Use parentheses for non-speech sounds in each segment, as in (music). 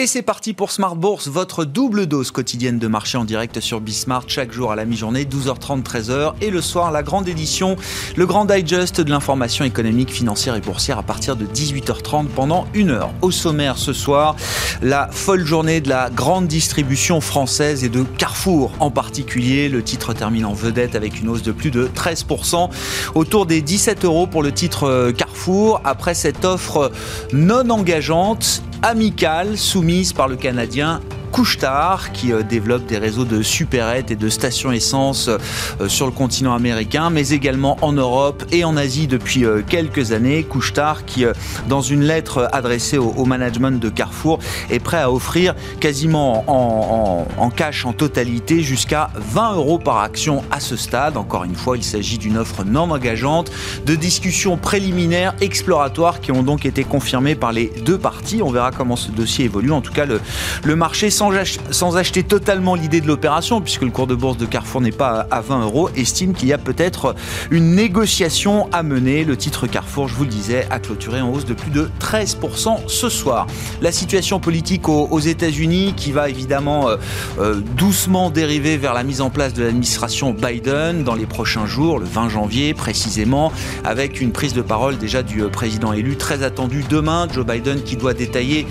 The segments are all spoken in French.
Et c'est parti pour Smart Bourse, votre double dose quotidienne de marché en direct sur Bismart, chaque jour à la mi-journée, 12h30, 13h. Et le soir, la grande édition, le grand digest de l'information économique, financière et boursière à partir de 18h30 pendant une heure. Au sommaire ce soir, la folle journée de la grande distribution française et de Carrefour en particulier. Le titre termine en vedette avec une hausse de plus de 13%, autour des 17 euros pour le titre euh, Carrefour, après cette offre non engageante amicale soumise par le Canadien Couchetard qui euh, développe des réseaux de supérettes et de stations essence euh, sur le continent américain, mais également en Europe et en Asie depuis euh, quelques années. Couchetard qui, dans une lettre adressée au, management de Carrefour, est prêt à offrir quasiment en, cash en totalité jusqu'à 20 euros par action à ce stade. Encore une fois, il s'agit d'une offre non engageante, de discussions préliminaires exploratoires qui ont donc été confirmées par les deux parties. On verra comment ce dossier évolue. En tout cas, le, le marché sans, acheter totalement l'idée de l'opération, puisque le cours de bourse de Carrefour n'est pas à 20 euros, estime qu'il y a peut-être une négociation à mener. Le titre Carrefour, je vous le disais, a clôturé en hausse de plus de 13% ce soir. La situation politique aux, États-Unis qui va évidemment euh, euh, doucement dériver vers la mise en place de l'administration Biden dans les prochains jours, le 20 janvier précisément, avec une prise de parole déjà du euh, président élu très attendue demain, Joe Biden qui doit détailler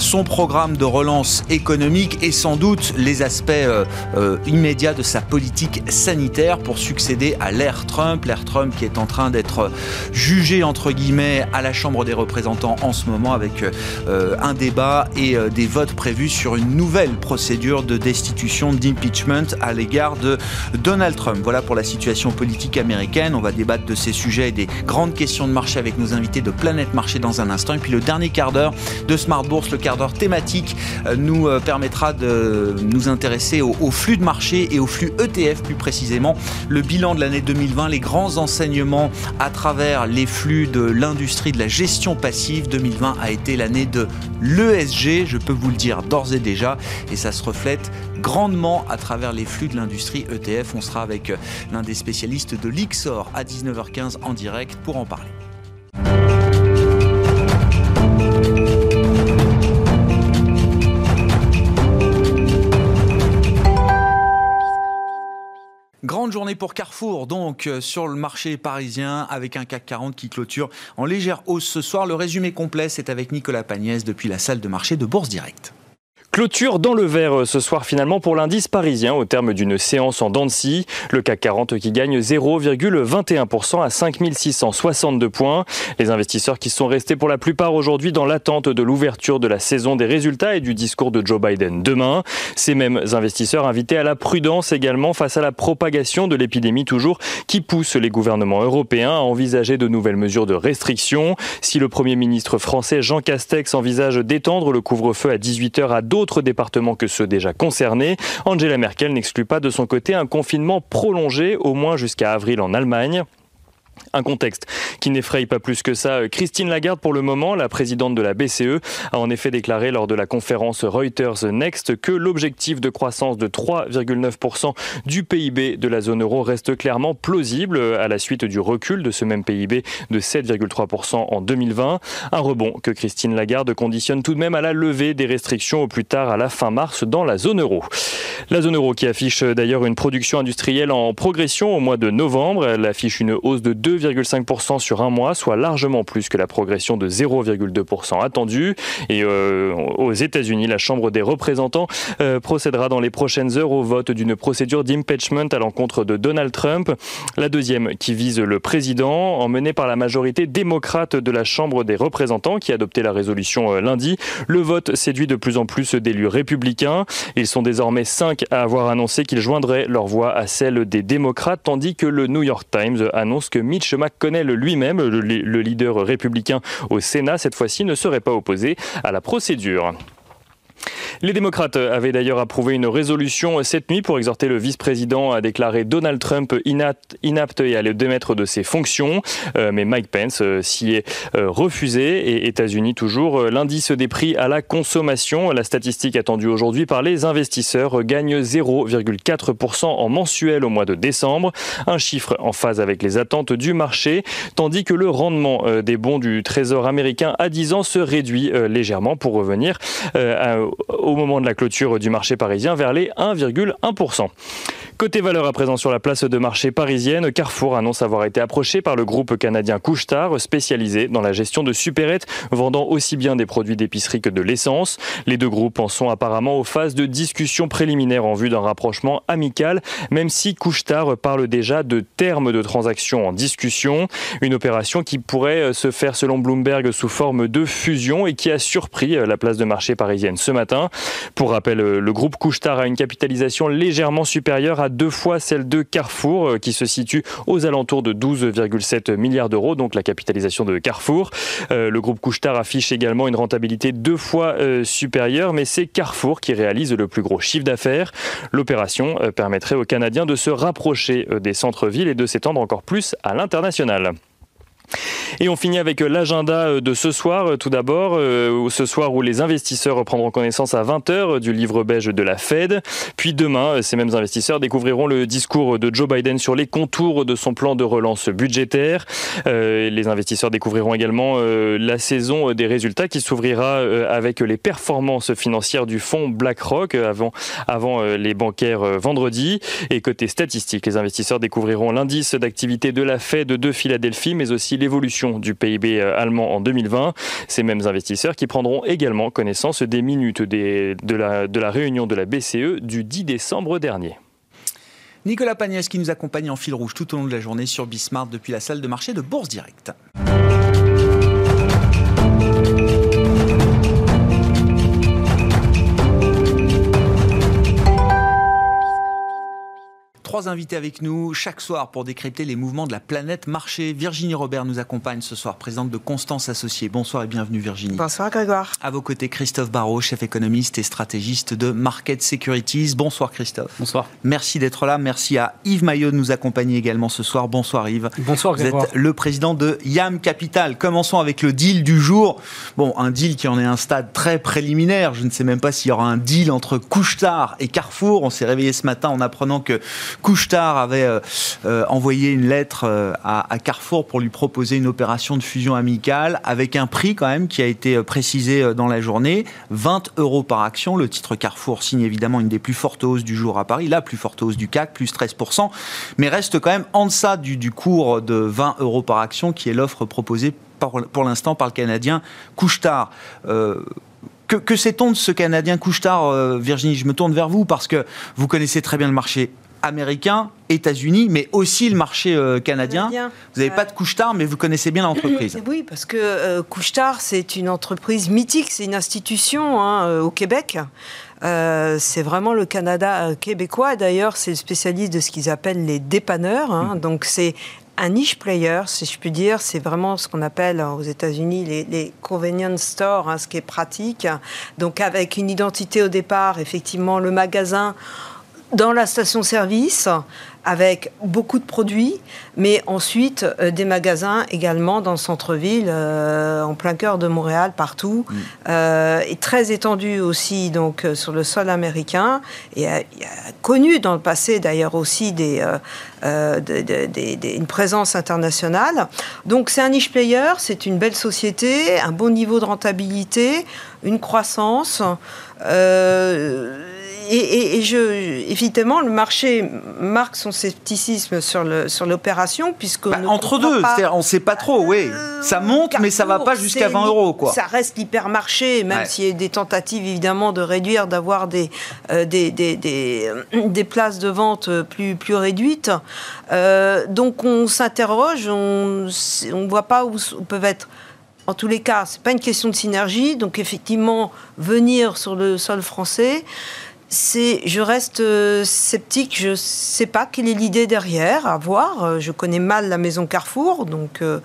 son programme de relance économique et sans doute les aspects euh, euh, immédiats de sa politique sanitaire pour succéder à l'ère Trump, l'ère Trump qui est en train d'être jugé entre guillemets à la Chambre des représentants en ce moment avec euh, un débat et des votes prévus sur une nouvelle procédure de destitution d'impeachment à l'égard de Donald Trump. Voilà pour la situation politique américaine. On va débattre de ces sujets et des grandes questions de marché avec nos invités de Planète Marché dans un instant. Et puis le dernier quart d'heure de Smart Bourse, le quart d'heure thématique euh, nous euh, permettra de nous intéresser au, flux de marché et au flux ETF plus précisément. Le bilan de l'année 2020, les grands enseignements à travers les flux de l'industrie de la gestion passive. 2020 a été l'année de l'ESG, je peux vous le dire d'ores et déjà, et ça se reflète grandement à travers les flux de l'industrie ETF. On sera avec euh, l'un des spécialistes de l'IXOR à 19h15 en direct pour en parler. Grande journée pour Carrefour, donc euh, sur le marché parisien, avec un CAC 40 qui clôture en légère hausse ce soir. Le résumé complet, c'est avec Nicolas Pagnès depuis la salle de marché de Bourse Directe. Clôture dans le vert euh, ce soir finalement pour l'indice parisien au terme d'une séance en Dancy. Le CAC 40 qui gagne 0,21% à 5662 points. Les investisseurs qui sont restés pour la plupart aujourd'hui dans l'attente de l'ouverture de la saison des résultats et du discours de Joe Biden demain. Ces mêmes investisseurs invités à la prudence également face à la propagation de l'épidémie toujours qui pousse les gouvernements européens à envisager de nouvelles mesures de restriction. Si le Premier ministre français Jean Castex envisage d'étendre le couvre-feu à 18h à d'autres d'autres départements que ceux déjà concernés. Angela Merkel n'exclut pas de son côté un confinement prolongé, au moins jusqu'à avril en Allemagne. Un contexte qui n'effraie pas plus que ça. Christine Lagarde, pour le moment, la présidente de la BCE, a en effet déclaré lors de la conférence Reuters Next que l'objectif de croissance de 3,9% du PIB de la zone euro reste clairement plausible à la suite du recul de ce même PIB de 7,3% en 2020. Un rebond que Christine Lagarde conditionne tout de même à la levée des restrictions au plus tard à la fin mars dans la zone euro. La zone euro qui affiche d'ailleurs une production industrielle en progression au mois de novembre. Elle affiche une hausse de 2 2,5% sur un mois, soit largement plus que la progression de 0,2% attendue. Et euh, aux États-Unis, la Chambre des représentants euh, procédera dans les prochaines heures au vote d'une procédure d'impeachment à l'encontre de Donald Trump. La deuxième qui vise le président, emmenée par la majorité démocrate de la Chambre des représentants qui a adopté la résolution euh, lundi. Le vote séduit de plus en plus d'élus républicains. Ils sont désormais cinq à avoir annoncé qu'ils joindraient leur voix à celle des démocrates, tandis que le New York Times annonce que Mitch McConnell lui-même, le leader républicain au Sénat, cette fois-ci ne serait pas opposé à la procédure. Les démocrates avaient d'ailleurs approuvé une résolution cette nuit pour exhorter le vice-président à déclarer Donald Trump inapte et à le démettre de ses fonctions. Euh, mais Mike Pence euh, s'y est euh, refusé. Et États-Unis toujours, l'indice des prix à la consommation, la statistique attendue aujourd'hui par les investisseurs, gagne 0,4% en mensuel au mois de décembre. Un chiffre en phase avec les attentes du marché, tandis que le rendement des bons du Trésor américain à 10 ans se réduit légèrement pour revenir au moment de la clôture du marché parisien vers les 1,1%. Côté valeur à présent sur la place de marché parisienne, Carrefour annonce avoir été approché par le groupe canadien Couchetard, spécialisé dans la gestion de supérettes, vendant aussi bien des produits d'épicerie que de l'essence. Les deux groupes en sont apparemment aux phases de discussion préliminaire en vue d'un rapprochement amical, même si Couchetard parle déjà de termes de transaction en discussion. Une opération qui pourrait se faire selon Bloomberg sous forme de fusion et qui a surpris la place de marché parisienne ce matin. Pour rappel, le groupe Couchetard a une capitalisation légèrement supérieure à deux fois celle de Carrefour, euh, qui se situe aux alentours de 12,7 milliards d'euros, donc la capitalisation de Carrefour. Euh, le groupe Couchetard affiche également une rentabilité deux fois euh, supérieure, mais c'est Carrefour qui réalise le plus gros chiffre d'affaires. L'opération permettrait aux Canadiens de se rapprocher des centres-villes et de s'étendre encore plus à l'international. Et on finit avec l'agenda euh, de ce soir. Euh, tout d'abord, euh, ce soir où les investisseurs prendront connaissance à 20h du livre beige de la Fed. Puis demain, ces mêmes investisseurs découvriront le discours de Joe Biden sur les contours de son plan de relance budgétaire. Les investisseurs découvriront également la saison des résultats qui s'ouvrira avec les performances financières du fonds BlackRock avant, avant les bancaires vendredi. Et côté statistique, les investisseurs découvriront l'indice d'activité de la Fed de Philadelphie, mais aussi l'évolution du PIB euh, allemand en 2020. Ces mêmes investisseurs qui prendront également connaissance des minutes de, la, réunion de la BCE du 10 décembre dernier. Nicolas Pagnès qui nous accompagne en fil rouge tout au long de la journée sur Bismart depuis la salle de marché de Bourse Directe. Trois invités avec nous chaque soir pour décrypter les mouvements de la planète marché. Virginie Robert nous accompagne ce soir, présidente de Constance Associés. Bonsoir et bienvenue Virginie. Bonsoir Grégoire. À vos côtés, Christophe Barrault, chef économiste et stratégiste de Market Securities. Bonsoir Christophe. Bonsoir. Merci d'être là. Merci à Yves Maillot de nous accompagner également ce soir. Bonsoir Yves. Bonsoir Grégoire. Vous êtes le président de YAM Capital. Commençons avec le deal du jour. Bon, un deal qui en est un stade très préliminaire. Je ne sais même pas s'il y aura un deal entre Couchetard et Carrefour. On s'est réveillé ce matin en apprenant que Couchetard avait euh, euh, envoyé une lettre euh, à, Carrefour pour lui proposer une opération de fusion amicale avec un prix quand même qui a été précisé dans la journée, 20 euros par action. Le titre Carrefour signe évidemment une des plus fortes hausses du jour à Paris, la plus forte hausse du CAC, plus 13%, mais reste quand même en deçà du, cours de 20 euros par action qui est l'offre proposée pour l'instant par le Canadien Couchetard. que, que sait-on de ce Canadien Couchetard, Virginie? Je me tourne vers vous parce que vous connaissez très bien le marché américain, États-Unis, mais aussi le marché euh, canadien. Vous n'avez pas de couche-tard, mais vous connaissez bien l'entreprise. (clears throat) Oui, parce que euh, couche-tard, c'est une entreprise mythique, c'est une institution hein, euh, au Québec. c'est vraiment le Canada québécois. D'ailleurs, c'est le spécialiste de ce qu'ils appellent les dépanneurs. Hein. Mm. Donc, c'est un niche player, si je puis dire. C'est vraiment ce qu'on appelle aux États-Unis les, convenience stores, hein, ce qui est pratique. Donc, avec une identité au départ, effectivement, le magasin dans la station-service avec beaucoup de produits, mais ensuite euh, des magasins également dans le centre-ville, euh, en plein cœur de Montréal, partout, mm. euh, et très étendu aussi donc sur le sol américain, et a, connu dans le passé d'ailleurs aussi des, une présence internationale. Donc c'est un niche player, c'est une belle société, un bon niveau de rentabilité, une croissance et, je, évidemment, le marché marque son scepticisme sur l'opération puisque bah, entre deux, on ne sait pas trop. Oui, euh, ça monte, mais ça va pas jusqu'à 20 euros, quoi. Ça reste l'hypermarché, même s'il y a des tentatives évidemment de réduire, d'avoir des, euh, des, des, des, des, places de vente plus plus réduites. Euh, donc on s'interroge, on ne voit pas où, où peuvent être en tous les cas, c'est pas une question de synergie. Donc effectivement, venir sur le sol français, c'est, je reste euh, sceptique. Je sais pas quelle est l'idée derrière. À voir. Euh, je connais mal la maison Carrefour, donc Euh,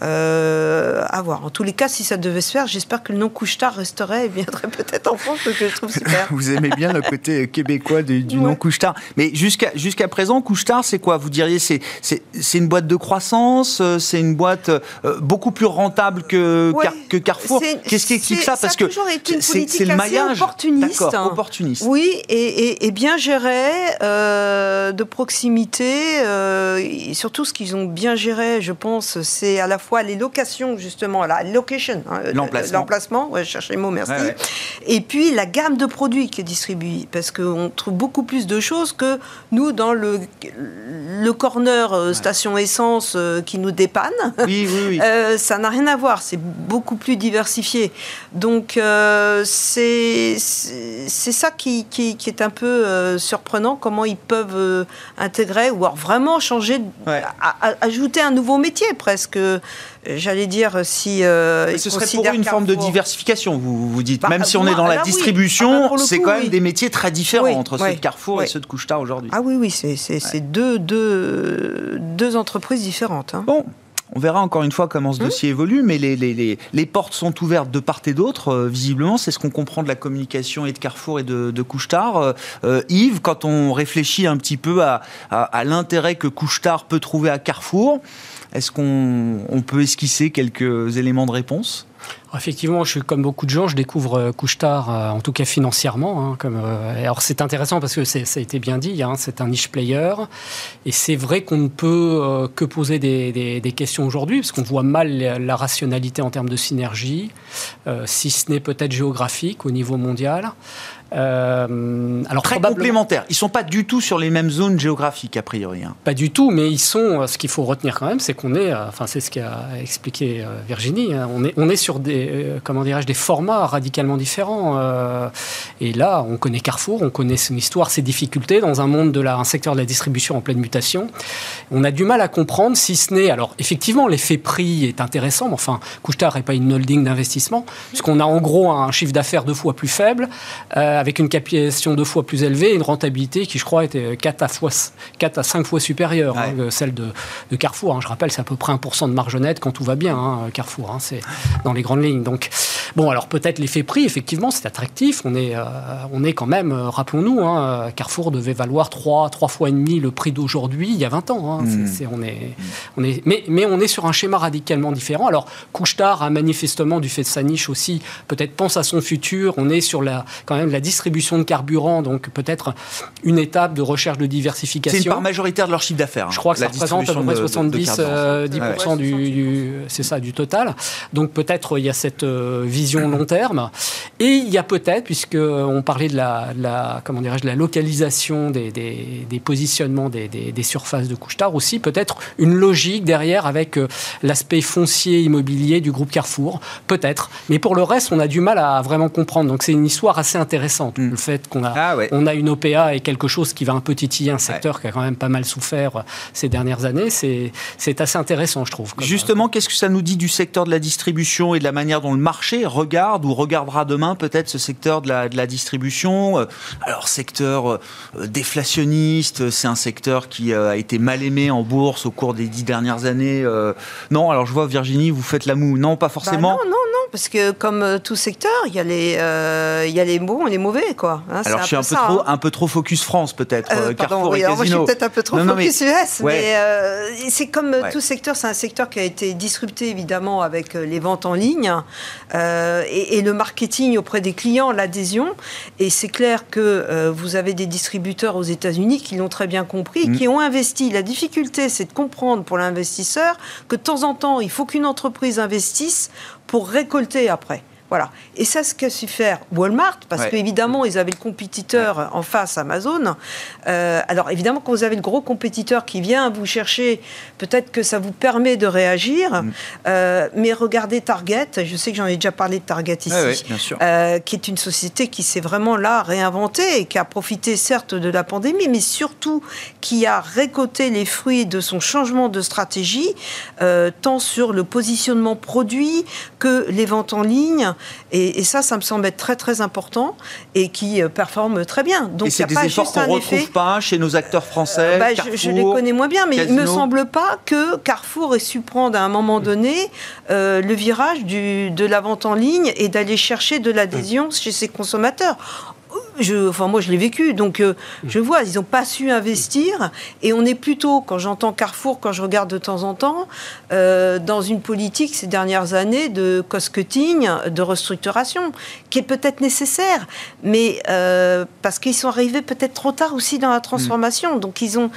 à voir. En tous les cas, si ça devait se faire, j'espère que le nom Couchetard resterait et viendrait peut-être en France, parce que je trouve (laughs) super. Vous aimez bien le côté québécois du, nom Couchetard. Mais jusqu'à jusqu'à présent, Couchetard, c'est quoi? Vous diriez c'est c'est une boîte de croissance, euh, c'est une boîte euh, beaucoup plus rentable que, que Carrefour? Qu'est-ce qui explique ça? Parce que c'est le maillage opportuniste. opportuniste. Oui, et, et, bien géré, euh, de proximité. et surtout, ce qu'ils ont bien géré, je pense, c'est à la fois les locations, justement, la location, hein, l'emplacement, ouais, cherchez le mot, merci. Et puis la gamme de produits qui est distribuée, parce qu'on trouve beaucoup plus de choses que nous dans le, le corner euh, station essence euh, qui nous dépanne. Oui, oui, oui. (laughs) Euh, ça n'a rien à voir, c'est beaucoup plus diversifié. Donc c'est ça qui, qui, est un peu surprenant, comment ils peuvent intégrer ou alors vraiment changer, ajouter un nouveau métier presque j'allais dire si euh, ce serait pour une forme de diversification vous vous dites bah, même si on est dans la distribution ah bah, c'est quand même des métiers très différents entre ceux de Carrefour et ceux de Couchetard aujourd'hui ah oui oui c'est deux, deux, deux entreprises différentes hein. bon on verra encore une fois comment ce hum. dossier évolue, mais les, les, les, portes sont ouvertes de part et d'autre, euh, visiblement. C'est ce qu'on comprend de la communication et de Carrefour et de, de Couchetard. Euh, euh, Yves, quand on réfléchit un petit peu à, à, à l'intérêt que Couchetard peut trouver à Carrefour, est-ce qu'on peut esquisser quelques éléments de réponse? Effectivement, je suis comme beaucoup de gens, je découvre euh, Couchetard, euh, en tout cas financièrement. Hein, euh, c'est intéressant parce que ça a été bien dit, hein, c'est un niche player. Et c'est vrai qu'on ne peut que poser des, questions aujourd'hui, parce qu'on voit mal la rationalité en termes de synergie, si ce n'est peut-être géographique au niveau mondial. Euh, alors Très complémentaires. Ils ne sont pas du tout sur les mêmes zones géographiques, a priori. Hein. Pas du tout, mais ils sont. Euh, ce qu'il faut retenir quand même, c'est qu'on est. Euh, enfin, c'est ce qu'a expliqué Virginie. Hein, on est, on est sur des, comment dirais-je, des formats radicalement différents. et là, on connaît Carrefour, on connaît son histoire, ses difficultés dans un monde de la, un secteur de la distribution en pleine mutation. On a du mal à comprendre si ce n'est. Alors, effectivement, l'effet prix est intéressant, mais enfin, Couchetard n'est pas une holding d'investissement, puisqu'on a en gros un chiffre d'affaires deux fois plus faible avec une capitalisation deux fois plus élevée et une rentabilité qui, je crois, était 4 à, fois, 4 à 5 fois supérieure hein, que celle de, Carrefour. Hein. Je rappelle, c'est à peu près 1% de marge nette quand tout va bien, hein, Carrefour. c'est dans les grandes lignes. Donc, bon, alors peut-être l'effet prix, effectivement, c'est attractif. On est, euh, on est quand même, euh, rappelons-nous, Carrefour devait valoir 3, 3 fois et demi le prix d'aujourd'hui il y a 20 ans. Mmh. on est, on est, mais, mais on est sur un schéma radicalement différent. Alors, Couchetard a manifestement, du fait de sa niche aussi, peut-être pense à son futur. On est sur la, quand même la distribution de carburant, donc peut-être une étape de recherche de diversification. C'est une part majoritaire de leur chiffre d'affaires. Je crois que ça représente à peu près 70 euh, du, c'est ça, du total. Donc peut-être il y a cette euh, vision long (clears throat) terme. Et il y a peut-être, puisque on parlait de la, la comment dirais-je, la localisation des, des, positionnements des, des, surfaces de couche-tard aussi, peut-être une logique derrière avec euh, l'aspect foncier immobilier du groupe Carrefour, peut-être. Mais pour le reste, on a du mal à vraiment comprendre. Donc c'est une histoire assez intéressante Hmm. Le fait qu'on a, ah on a une OPA et quelque chose qui va un peu titiller un secteur qui a quand même pas mal souffert euh, ces dernières années, c'est assez intéressant, je trouve. Justement, qu'est-ce que ça nous dit du secteur de la distribution et de la manière dont le marché regarde ou regardera demain peut-être ce secteur de la, de la distribution euh, Alors, secteur euh, déflationniste, c'est un secteur qui a été mal aimé en bourse au cours des dix dernières années. Non, alors je vois Virginie, vous faites la moue. Non, pas forcément. Bah non, non, non, parce que comme tout secteur, il y a les, il y a les bons et les mauvais, quoi. Hein, alors, je suis un peu, trop, hein. un peu trop focus France, peut-être. Euh, euh Carrefour oui, et alors moi, je suis peut-être un peu trop focus US, mais euh, c'est comme tout secteur, c'est un secteur qui a été disrupté, évidemment, avec les ventes en ligne et, et, le marketing auprès des clients, l'adhésion. Et c'est clair que vous avez des distributeurs aux États-Unis qui l'ont très bien compris, mm. qui ont investi. La difficulté, c'est de comprendre pour l'investisseur que de temps en temps, il faut qu'une entreprise investisse pour récolter après. Voilà. Et ça, ce qu'a su faire Walmart, parce qu'évidemment, ils avaient le compétiteur en face, Amazon. Euh, alors, évidemment, quand vous avez le gros compétiteur qui vient vous chercher, peut-être que ça vous permet de réagir. Mm. Euh, mais regardez Target, je sais que j'en ai déjà parlé de Target ici, euh, qui est une société qui s'est vraiment là réinventée et qui a profité certes de la pandémie, mais surtout qui a récolté les fruits de son changement de stratégie, tant sur le positionnement produit que les ventes en ligne Et, ça, ça me semble être très très important et qui euh, performe très bien. Donc, et c'est des efforts qu'on ne retrouve pas chez nos acteurs français bah, je, les connais moins bien, mais il ne me semble pas que Carrefour ait su prendre à un moment donné euh, le virage du, de la vente en ligne et d'aller chercher de l'adhésion chez ses consommateurs je, enfin moi je l'ai vécu, donc euh, je vois, ils n'ont pas su investir, et on est plutôt, quand j'entends Carrefour, quand je regarde de temps en temps, euh, dans une politique ces dernières années de cost-cutting, de restructuration, qui est peut-être nécessaire, mais euh, parce qu'ils sont arrivés peut-être trop tard aussi dans la transformation, donc ils ont,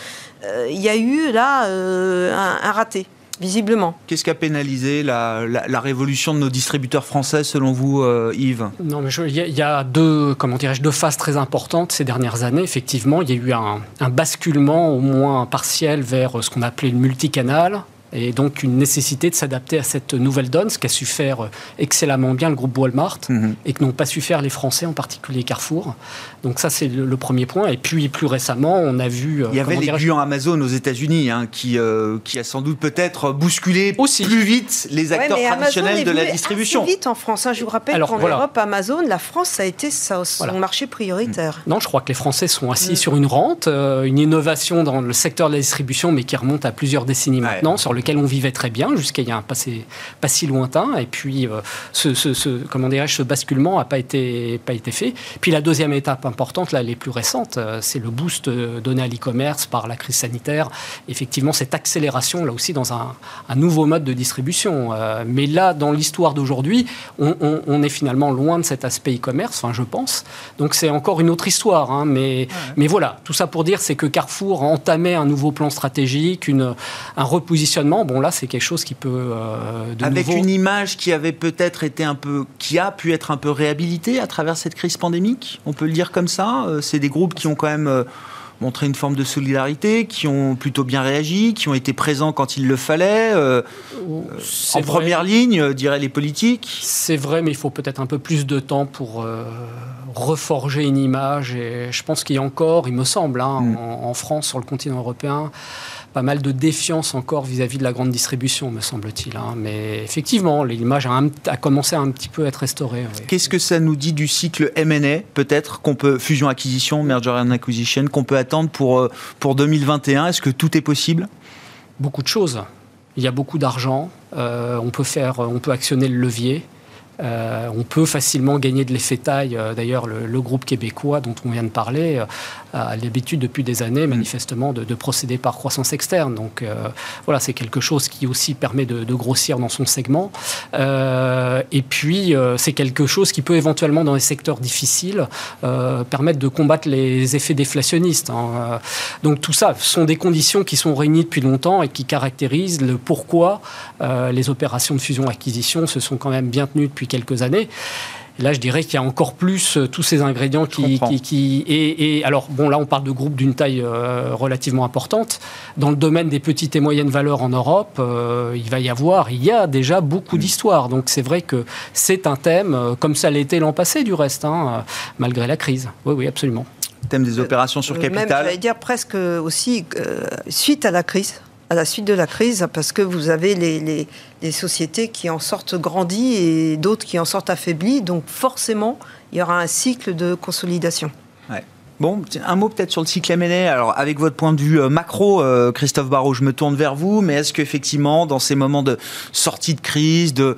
il y a eu là un raté visiblement. Qu'est-ce qui a pénalisé la, révolution de nos distributeurs français, selon vous, euh, Yves Non, mais il y, a deux, comment dirais-je, deux phases très importantes ces dernières années. Effectivement, il y a eu un, un basculement, au moins partiel, vers ce qu'on appelait le multicanal, et donc une nécessité de s'adapter à cette nouvelle donne, ce qu'a su faire euh, excellemment bien le groupe Walmart mhm. et que n'ont pas su faire les Français, en particulier Carrefour. Donc ça, c'est le, premier point. Et puis plus récemment, on a vu... Euh, Il y avait les géants Amazon aux États-Unis hein, qui, euh, qui a sans doute peut-être bousculé Aussi. plus vite les acteurs traditionnels de la distribution. Assez vite en France. Hein. Je vous rappelle qu'en Europe, Amazon, la France, ça a été son marché prioritaire. Non, je crois que les Français sont assis mm. sur une rente, une innovation dans le secteur de la distribution, mais qui remonte à plusieurs décennies maintenant, sur lequel on vivait très bien jusqu'à il y a un passé pas si lointain. Et puis, euh, ce, ce, comment dirais-je, ce basculement n'a pas été, pas été fait. Puis la deuxième étape importante, là, les plus récentes, euh, c'est le boost donné à l'e-commerce par la crise sanitaire. Effectivement, cette accélération, là aussi, dans un, un nouveau mode de distribution. Euh, mais là, dans l'histoire d'aujourd'hui, on, on, est finalement loin de cet aspect e-commerce, enfin, je pense. Donc, c'est encore une autre histoire. Hein, mais, mais voilà, tout ça pour dire, c'est que Carrefour entamait un nouveau plan stratégique, une, un repositionnement Bon, là, c'est quelque chose qui peut. Euh, Avec une image qui avait peut-être été un peu. qui a pu être un peu réhabilitée à travers cette crise pandémique, on peut le dire comme ça. Euh, c'est des groupes qui ont quand même. Euh, montré une forme de solidarité, qui ont plutôt bien réagi, qui ont été présents quand il le fallait, en première ligne, diraient les politiques. C'est vrai, mais il faut peut-être un peu plus de temps pour reforger une image. Et je pense qu'il y a encore, il me semble, hein, mm. en, France, sur le continent européen, pas mal de défiance encore vis-à-vis de la grande distribution, me semble-t-il. Hein. Mais effectivement, l'image a, a, commencé à un petit peu être restaurée. Qu'est-ce que ça nous dit du cycle M&A, peut-être, qu'on peut, fusion-acquisition, merger and acquisition, qu'on peut attendre pour, euh, pour 2021 Est-ce que tout est possible? Beaucoup de choses. Il y a beaucoup d'argent. Euh, on, peut faire, on peut actionner le levier. Euh, on peut facilement gagner de l'effet taille. D'ailleurs, le, groupe québécois dont on vient de parler a l'habitude depuis des années, mm. manifestement, de, procéder par croissance externe. Donc euh, voilà, c'est quelque chose qui aussi permet de, grossir dans son segment. Euh, et puis, euh, c'est quelque chose qui peut éventuellement, dans les secteurs difficiles, permettre de combattre les effets déflationnistes. Hein. Donc tout ça sont des conditions qui sont réunies depuis longtemps et qui caractérisent le pourquoi les opérations de fusion-acquisition se sont quand même bien tenues depuis quelques années là, je dirais qu'il y a encore plus euh, tous ces ingrédients qui, qui, et, alors bon, là, on parle de groupes d'une taille euh, relativement importante. Dans le domaine des petites et moyennes valeurs en Europe, euh, il va y avoir, il y a déjà beaucoup mm. d'histoires. Donc c'est vrai que c'est un thème, comme ça l'était l'an passé du reste, hein, malgré la crise. Oui, oui, absolument. Thème des opérations sur capital. Même, j'allais dire presque aussi suite à la crise à la suite de la crise, parce que vous avez les, les, sociétés qui en sortent grandies et d'autres qui en sortent affaiblies. Donc forcément, il y aura un cycle de consolidation. Bon, un mot peut-être sur le cycle M&A. Alors, avec votre point de vue euh, macro, euh, Christophe Barrault, je me tourne vers vous, mais est-ce qu'effectivement, dans ces moments de sortie de crise, de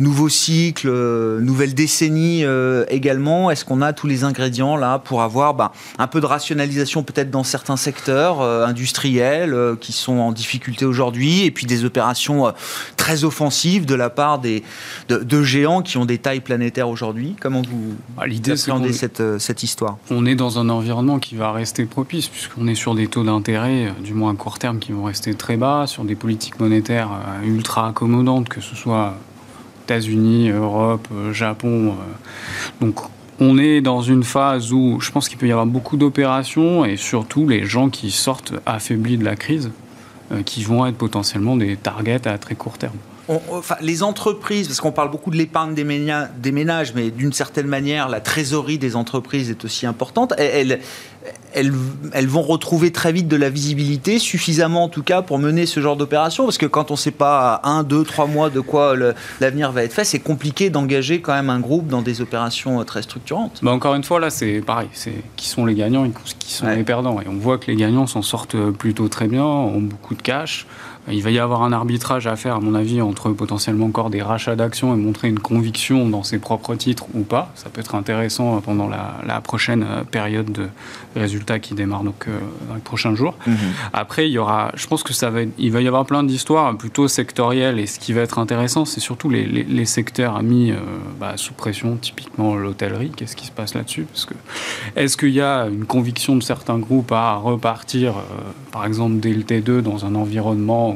nouveau cycle, euh, nouvelle décennie euh, également. Est-ce qu'on a tous les ingrédients là pour avoir bah, un peu de rationalisation peut-être dans certains secteurs euh, industriels qui sont en difficulté aujourd'hui et puis des opérations très offensives de la part des, de, géants qui ont des tailles planétaires aujourd'hui? Comment vous L'idée, appréhendez cette, cette histoire? On est dans un environnement qui va rester propice puisqu'on est sur des taux d'intérêt, du moins à court terme, qui vont rester très bas, sur des politiques monétaires ultra accommodantes, que ce soit États-Unis, Europe, euh, Japon. Euh. Donc on est dans une phase où je pense qu'il peut y avoir beaucoup d'opérations et surtout les gens qui sortent affaiblis de la crise, euh, qui vont être potentiellement des targets à très court terme. les entreprises, parce qu'on parle beaucoup de l'épargne des, ménages, mais d'une certaine manière, la trésorerie des entreprises est aussi importante. Elle, elles, elles, vont retrouver très vite de la visibilité, suffisamment en tout cas pour mener ce genre d'opération Parce que quand on ne sait pas à un, deux, trois mois de quoi l'avenir va être fait, c'est compliqué d'engager quand même un groupe dans des opérations très structurantes. Bah encore une fois, là, c'est pareil. C'est qui sont les gagnants et qui sont les perdants. Et on voit que les gagnants s'en sortent plutôt très bien, ont beaucoup de cash. Il va y avoir un arbitrage à faire, à mon avis, entre potentiellement encore des rachats d'actions et montrer une conviction dans ses propres titres ou pas. Ça peut être intéressant pendant la, prochaine euh, période de résultats qui démarre donc, euh, dans les prochains jours. Mhm. Après, il y aura, je pense que ça va, il va y avoir plein d'histoires plutôt sectorielles et ce qui va être intéressant, c'est surtout les, les, secteurs mis euh, bah, sous pression, typiquement l'hôtellerie. Qu'est-ce qui se passe là-dessus? Parce que est-ce qu'il y a une conviction de certains groupes à repartir, par exemple, dès le T2 dans un environnement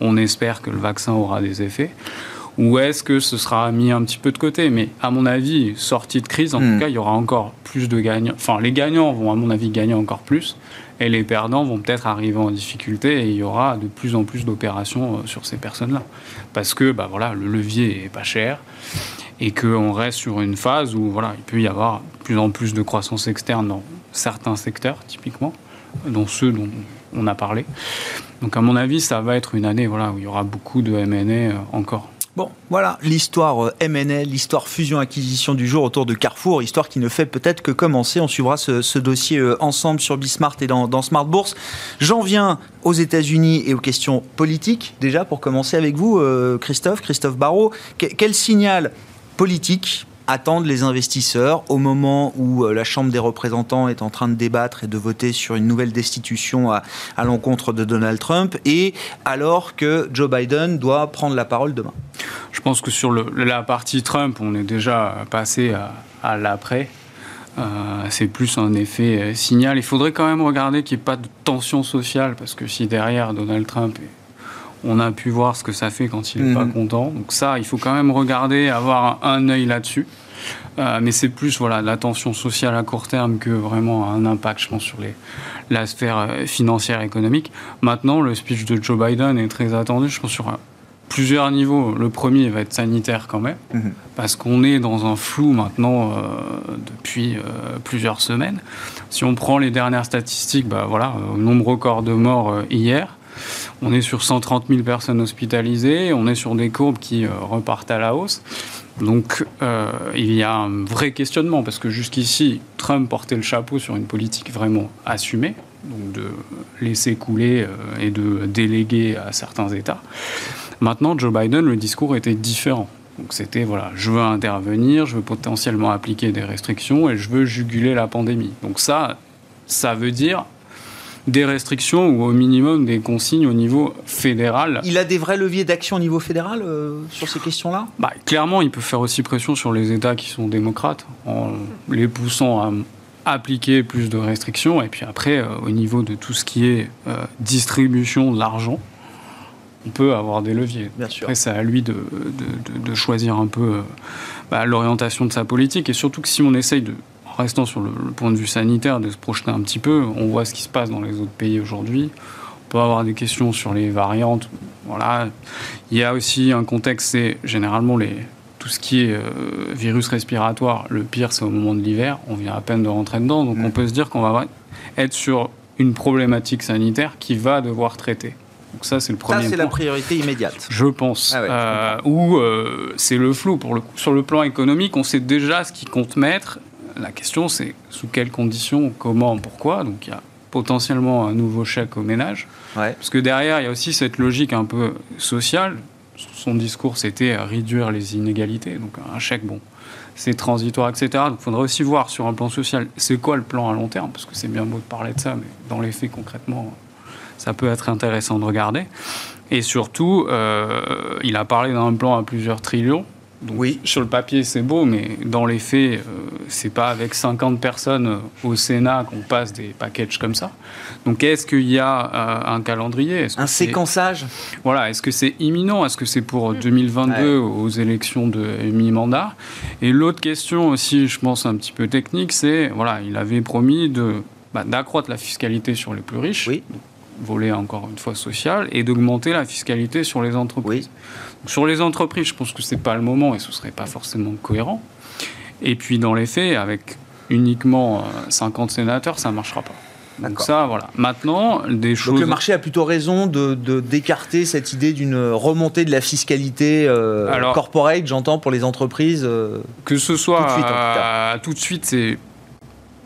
on espère que le vaccin aura des effets ou est-ce que ce sera mis un petit peu de côté? Mais à mon avis, sortie de crise, en tout hmm. cas, il y aura encore plus de gagnants. Enfin, les gagnants vont, à mon avis, gagner encore plus, et les perdants vont peut-être arriver en difficulté, et il y aura de plus en plus d'opérations euh, sur ces personnes-là. Parce que, bah voilà, le levier est pas cher, et qu'on reste sur une phase où, voilà, il peut y avoir de plus en plus de croissance externe dans certains secteurs, typiquement, dont ceux dont on a parlé. Donc à mon avis, ça va être une année voilà, où il y aura beaucoup de M&A euh, encore. Bon, voilà l'histoire euh, M&A, l'histoire fusion-acquisition du jour autour de Carrefour, histoire qui ne fait peut-être que commencer. On suivra ce, dossier euh, ensemble sur Bismart et dans, Smart Bourse. J'en viens aux États-Unis et aux questions politiques. Déjà, pour commencer avec vous, Christophe, Christophe Barrault, quel signal politique attendent les investisseurs au moment où euh, la Chambre des représentants est en train de débattre et de voter sur une nouvelle destitution à, l'encontre de Donald Trump et alors que Joe Biden doit prendre la parole demain Je pense que sur la partie Trump, on est déjà passé à, l'après. Euh, c'est plus un effet euh, signal. Il faudrait quand même regarder qu'il n'y ait pas de tension sociale, parce que si derrière Donald Trump on a pu voir ce que ça fait quand il n'est pas mhm. content. Donc ça, il faut quand même regarder, avoir un, œil là-dessus. Euh, mais c'est plus voilà, la tension sociale à court terme que vraiment un impact, je pense, sur les, la sphère euh, financière économique. Maintenant, le speech de Joe Biden est très attendu, je pense, sur euh, plusieurs niveaux. Le premier va être sanitaire quand même, mhm. parce qu'on est dans un flou maintenant depuis plusieurs semaines. Si on prend les dernières statistiques, bah, voilà, nombre record de morts hier. On est sur 130 000 personnes hospitalisées, on est sur des courbes qui euh, repartent à la hausse. Donc euh, il y a un vrai questionnement, parce que jusqu'ici, Trump portait le chapeau sur une politique vraiment assumée, donc de laisser couler euh, et de déléguer à certains États. Maintenant, Joe Biden, le discours était différent. Donc c'était, voilà, je veux intervenir, je veux potentiellement appliquer des restrictions et je veux juguler la pandémie. Donc ça, ça veut dire des restrictions ou au minimum des consignes au niveau fédéral. Il a des vrais leviers d'action au niveau fédéral euh, sur ces questions-là? Bah, Clairement, il peut faire aussi pression sur les États qui sont démocrates en les poussant à appliquer plus de restrictions. Et puis après, euh, au niveau de tout ce qui est euh, distribution de l'argent, on peut avoir des leviers. Bien sûr. Après, c'est à lui de, de, choisir un peu bah, l'orientation de sa politique. Et surtout que si on essaye de restant sur le, point de vue sanitaire, de se projeter un petit peu, on voit ce qui se passe dans les autres pays aujourd'hui. On peut avoir des questions sur les variantes. Voilà. Il y a aussi un contexte, c'est généralement les, tout ce qui est euh, virus respiratoire. Le pire, c'est au moment de l'hiver. On vient à peine de rentrer dedans. Donc on peut se dire qu'on va être sur une problématique sanitaire qui va devoir traiter. Donc ça, c'est le premier. Ça, c'est la priorité immédiate. Je pense. Ah euh, ou euh, c'est le flou. Pour le Sur le plan économique, on sait déjà ce qu'ils compte mettre la question, c'est sous quelles conditions, comment, pourquoi. Donc il y a potentiellement un nouveau chèque au ménage. Parce que derrière, il y a aussi cette logique un peu sociale. Son discours, c'était réduire les inégalités. Donc un chèque, bon, c'est transitoire, etc. Donc il faudrait aussi voir sur un plan social, c'est quoi le plan à long terme Parce que c'est bien beau de parler de ça, mais dans les faits, concrètement, ça peut être intéressant de regarder. Et surtout, euh, il a parlé d'un plan à plusieurs trillions oui. Sur le papier, c'est beau, mais dans les faits, euh, c'est pas avec 50 personnes euh, au Sénat qu'on passe des packages comme ça. Donc, est-ce qu'il y a euh, un calendrier? Un séquençage? Voilà. Est-ce que c'est imminent? Est-ce que c'est pour 2022 aux élections de mi-mandat? Et l'autre question aussi, je pense un petit peu technique, c'est voilà, il avait promis de bah, d'accroître la fiscalité sur les plus riches. Oui. volet encore une fois social et d'augmenter la fiscalité sur les entreprises. Oui. Sur les entreprises, je pense que ce n'est pas le moment et ce ne serait pas forcément cohérent. Et puis dans les faits, avec uniquement 50 sénateurs, ça ne marchera pas. Donc ça, voilà. Maintenant, des choses. Donc le marché a plutôt raison de d'écarter cette idée d'une remontée de la fiscalité euh, corporate, j'entends, pour les entreprises. Euh, que ce soit tout de suite, tout de suite c'est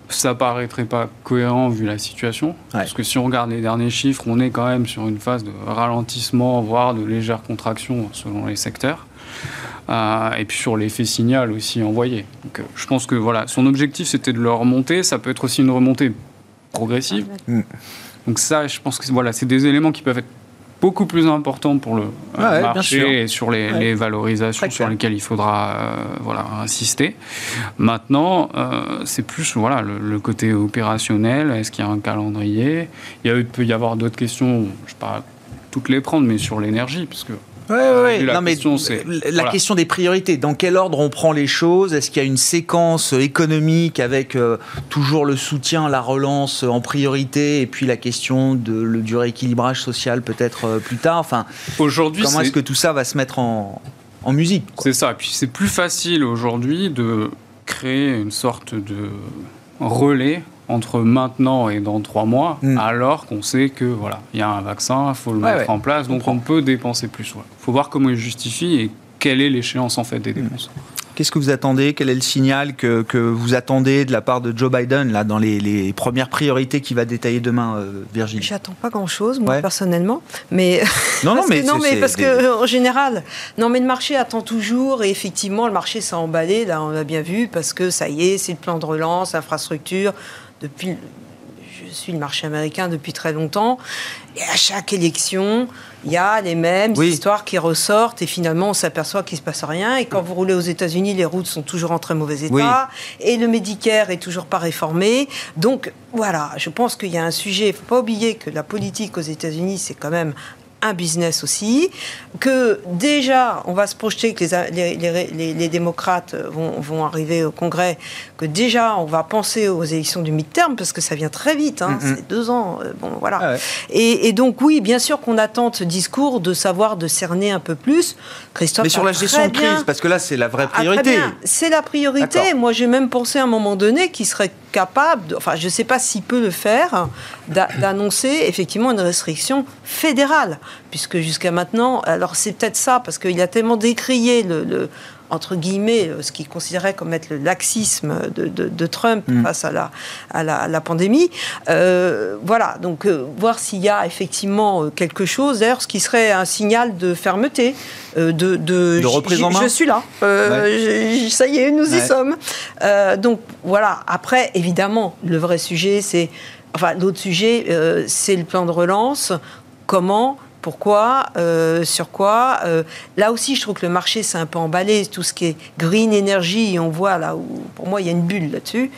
ça paraîtrait pas cohérent vu la situation. Parce que si on regarde les derniers chiffres, on est quand même sur une phase de ralentissement, voire de légère contraction selon les secteurs. Euh, et puis sur l'effet signal aussi envoyé. Donc, je pense que voilà, son objectif c'était de le remonter. Ça peut être aussi une remontée progressive. Mm. Donc ça, je pense que voilà, c'est des éléments qui peuvent être beaucoup plus importants pour le euh, marché et sur les, valorisations sur lesquelles il faudra euh, voilà, insister. Maintenant, euh, c'est plus voilà, le, côté opérationnel. Est-ce qu'il y a un calendrier? Il, y a, il peut y avoir d'autres questions, je ne vais pas toutes les prendre, mais sur l'énergie, parce que oui, oui, La, question, la question des priorités. Dans quel ordre on prend les choses? Est-ce qu'il y a une séquence économique avec euh, toujours le soutien, la relance en priorité, et puis la question de, le, du rééquilibrage social peut-être euh, plus tard? Enfin, aujourd'hui, comment est-ce que tout ça va se mettre en, en musique C'est ça. Et puis c'est plus facile aujourd'hui de créer une sorte de relais entre maintenant et dans trois mois, hmm. alors qu'on sait que voilà, il y a un vaccin, il faut le mettre en place, donc on peut dépenser plus. Il faut voir comment il justifie et quelle est l'échéance en fait des hmm. dépenses. Qu'est-ce que vous attendez? Quel est le signal que, que, vous attendez de la part de Joe Biden là dans les, les premières priorités qu'il va détailler demain, euh, Virginie? J'attends pas grand-chose, moi personnellement, mais (laughs) non, non, mais non, mais parce que en général, non, mais le marché attend toujours et effectivement, le marché s'est emballé. Là, on l'a bien vu parce que ça y est, c'est le plan de relance, infrastructure depuis, je suis le marché américain depuis très longtemps, et à chaque élection, il y a les mêmes histoires qui ressortent, et finalement, on s'aperçoit qu'il ne se passe rien. Et quand vous roulez aux États-Unis, les routes sont toujours en très mauvais état, et le Medicare est toujours pas réformé. Donc, voilà, je pense qu'il y a un sujet. Il ne faut pas oublier que la politique aux États-Unis, c'est quand même un business aussi, que déjà, on va se projeter que les, les, les, démocrates vont, vont, arriver au Congrès, que déjà, on va penser aux élections du mid-term, parce que ça vient très vite, hein, c'est deux ans, euh, bon, voilà. Ah et, donc, oui, bien sûr qu'on attend ce discours de savoir, de cerner un peu plus. Christophe Mais sur la gestion de crise, parce que là, c'est la vraie ah, priorité. c'est la priorité. Moi, j'ai même pensé à un moment donné qu'il serait capable, enfin, je ne sais pas s'il peut le faire, d'annoncer effectivement une restriction fédérale puisque jusqu'à maintenant, alors c'est peut-être ça, parce qu'il a tellement décrié le, entre guillemets, ce qu'il considérait comme être le laxisme de, Trump mm. face à la, à la, pandémie. Euh, voilà, donc euh, voir s'il y a effectivement euh, quelque chose, d'ailleurs, ce qui serait un signal de fermeté, de, de, reprise en main. Je suis là, ça y est, nous y sommes. donc voilà, après, évidemment, le vrai sujet, c'est. Enfin, l'autre sujet, c'est le plan de relance. Comment pourquoi euh, Sur quoi euh, Là aussi, je trouve que le marché s'est un peu emballé. Tout ce qui est green energy, on voit là où, pour moi, il y a une bulle là-dessus.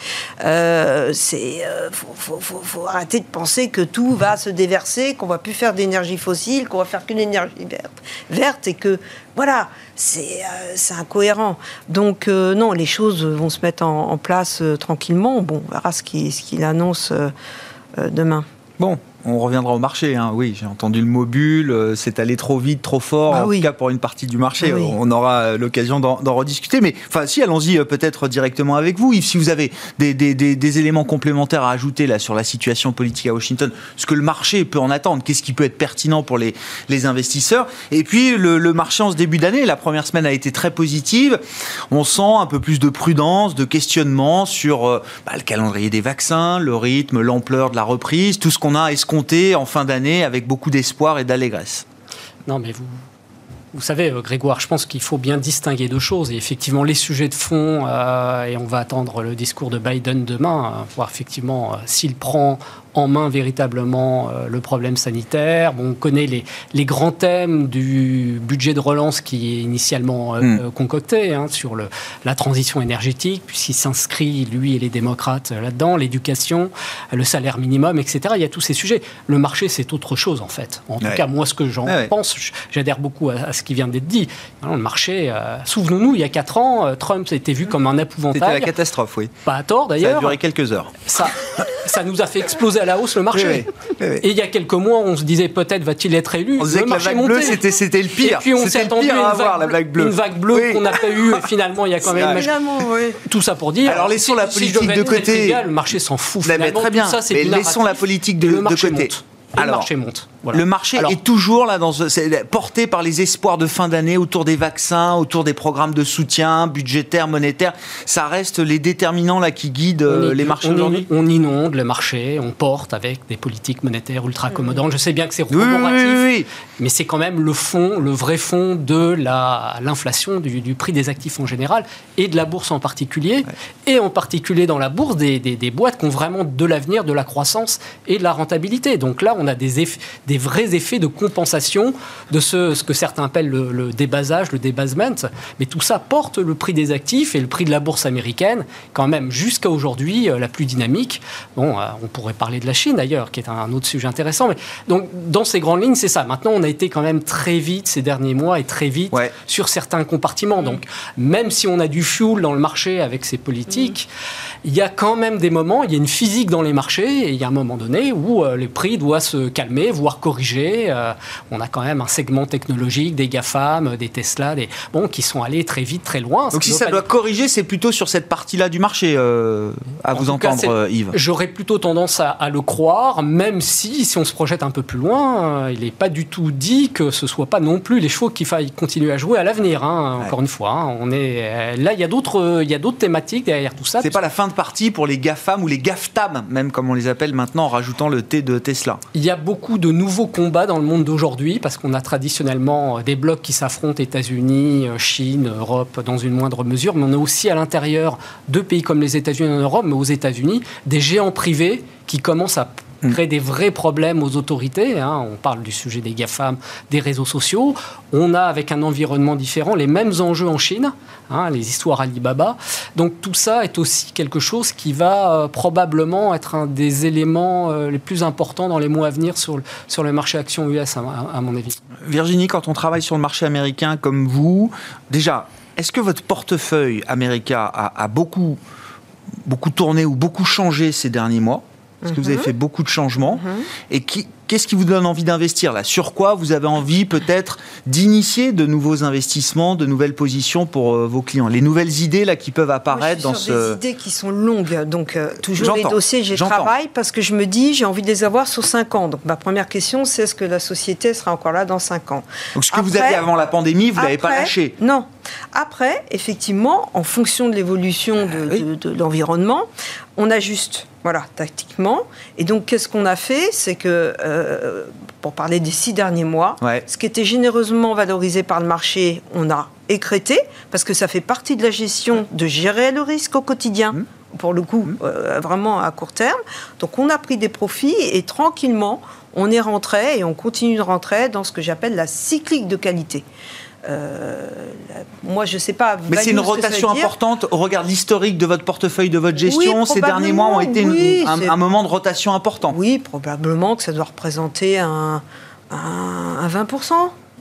Euh, c'est faut, arrêter de penser que tout va se déverser, qu'on va plus faire d'énergie fossile, qu'on va faire qu'une énergie verte, verte et que voilà, c'est incohérent. Donc non, les choses vont se mettre en, place tranquillement. Bon, on verra ce qu'il annonce demain. Bon, on reviendra au marché. Hein. Oui, j'ai entendu le mot bulle, euh, c'est allé trop vite, trop fort, bah en tout cas pour une partie du marché. Bah on aura euh, l'occasion d'en rediscuter. Mais enfin, si, allons-y euh, peut-être directement avec vous. Yves, si vous avez des, éléments complémentaires à ajouter là sur la situation politique à Washington, ce que le marché peut en attendre, qu'est-ce qui peut être pertinent pour les, investisseurs. Et puis le, marché en ce début d'année, la première semaine a été très positive. On sent un peu plus de prudence, de questionnement sur bah, le calendrier des vaccins, le rythme, l'ampleur de la reprise, tout ce qu'on a. En fin d'année avec beaucoup d'espoir et d'allégresse. Non, mais vous, vous savez, euh, Grégoire, je pense qu'il faut bien distinguer deux choses. Et effectivement, les sujets de fond, euh, et on va attendre le discours de Biden demain, euh, voir effectivement s'il prend en main véritablement euh, le problème sanitaire. Bon, on connaît les, les, grands thèmes du budget de relance qui est initialement euh, hmm. euh, concocté hein, sur le, la transition énergétique, puisqu'il s'inscrit, lui et les démocrates, là-dedans, l'éducation, le salaire minimum, etc. Il y a tous ces sujets. Le marché, c'est autre chose, en fait. En tout cas, moi, ce que j'en pense, j'adhère beaucoup à, ce qui vient d'être dit. le marché, euh, souvenons-nous, il y a 4 ans, Trump a été vu comme un épouvantail. C'était la catastrophe, oui. Pas à tort d'ailleurs. Ça a duré quelques heures. Ça, ça nous a fait exploser à la hausse le marché. Et il y a quelques mois, on se disait peut-être va-t-il être élu. On disait que la vague bleue, c'était, c'était le pire. Et puis on s'est attendu à, avoir, la vague bleue. Une vague bleue qu'on n'a pas eue. Et finalement, il y a quand même. Tout ça pour dire. Alors laissons la politique de côté. le marché s'en fout. très bien. Ça, mais laissons la politique de, côté. le marché monte. Le marché est toujours là, dans, porté par les espoirs de fin d'année autour des vaccins, autour des programmes de soutien budgétaire, monétaire. Ça reste les déterminants là qui guident euh, les marchés aujourd'hui? On inonde le marché, on porte avec des politiques monétaires ultra accommodantes. Je sais bien que c'est roboratif, mais c'est quand même le fond, le vrai fond de l'inflation du, du, prix des actifs en général et de la bourse en particulier, et en particulier dans la bourse des, des, des boîtes qui ont vraiment de l'avenir, de la croissance et de la rentabilité. Donc là, on a des, des vrais effets de compensation de ce, ce que certains appellent le, débasage, le débasement. Mais tout ça porte le prix des actifs et le prix de la bourse américaine, quand même jusqu'à aujourd'hui euh, la plus dynamique. Bon, euh, on pourrait parler de la Chine d'ailleurs, qui est un, autre sujet intéressant. Mais donc, dans ces grandes lignes, c'est ça. Maintenant, on a été quand même très vite ces derniers mois et très vite sur certains compartiments. Donc, même si on a du fuel dans le marché avec ces politiques, il y a quand même des moments, il y a une physique dans les marchés et il y a un moment donné où euh, les prix doivent se calmer, voire corriger. Euh, on a quand même un segment technologique, des GAFAM, des Tesla, des, bon, qui sont allés très vite, très loin. Donc si ça doit corriger, c'est plutôt sur cette partie-là du marché, euh, à vous entendre, euh, Yves. J'aurais plutôt tendance à, le croire, même si, si on se projette un peu plus loin, il n'est pas du tout dit que ce soit pas non plus les chevaux qu'il faille continuer à jouer à l'avenir. Hein, encore une fois, hein. on est là, il y a d'autres, il y a d'autres thématiques derrière tout ça. C'est pas la fin de partie pour les GAFAM ou les GAFTAM, même comme on les appelle maintenant, en rajoutant le T de Tesla. Il y a beaucoup de nouveaux combat dans le monde d'aujourd'hui, parce qu'on a traditionnellement euh, des blocs qui s'affrontent, États-Unis, euh, Chine, Europe, dans une moindre mesure, mais on a aussi à l'intérieur de pays comme les États-Unis en Europe, mais aux États-Unis, des géants privés qui commencent à. Crée des vrais problèmes aux autorités. Hein. On parle du sujet des GAFAM, des réseaux sociaux. On a, avec un environnement différent, les mêmes enjeux en Chine, hein, les histoires Alibaba. Donc tout ça est aussi quelque chose qui va euh, probablement être un des éléments euh, les plus importants dans les mois à venir sur, sur le marché action US, à, mon avis. Virginie, quand on travaille sur le marché américain comme vous, déjà, est-ce que votre portefeuille américain a, a beaucoup, beaucoup tourné ou beaucoup changé ces derniers mois? Parce que vous avez mhm. fait beaucoup de changements. Mhm. Et qu'est-ce qui vous donne envie d'investir là? Sur quoi vous avez envie peut-être d'initier de nouveaux investissements, de nouvelles positions pour euh, vos clients? Les nouvelles idées là qui peuvent apparaître dans ce... des idées qui sont longues. Donc euh, toujours les dossiers, j'y travaille parce que je me dis j'ai envie de les avoir sur 5 ans. Donc ma première question c'est est-ce que la société sera encore là dans 5 ans? Donc ce que vous aviez avant la pandémie, vous l'avez pas lâché Non. Après, effectivement, en fonction de l'évolution de l'environnement, on ajuste voilà, tactiquement. Et donc, qu'est-ce qu'on a fait? C'est que, euh, pour parler des six derniers mois, ce qui était généreusement valorisé par le marché, on a écrété, parce que ça fait partie de la gestion de gérer le risque au quotidien. Mmh. Pour le coup, mmh. euh, vraiment à court terme. Donc, on a pris des profits et tranquillement, on est rentré et on continue de rentrer dans ce que j'appelle la cyclique de qualité. Euh, moi, je ne sais pas. Mais c'est une rotation importante au regard de l'historique de votre portefeuille, de votre gestion. Ces derniers mois ont été un, moment de rotation important. Oui, probablement que ça doit représenter un, un 20%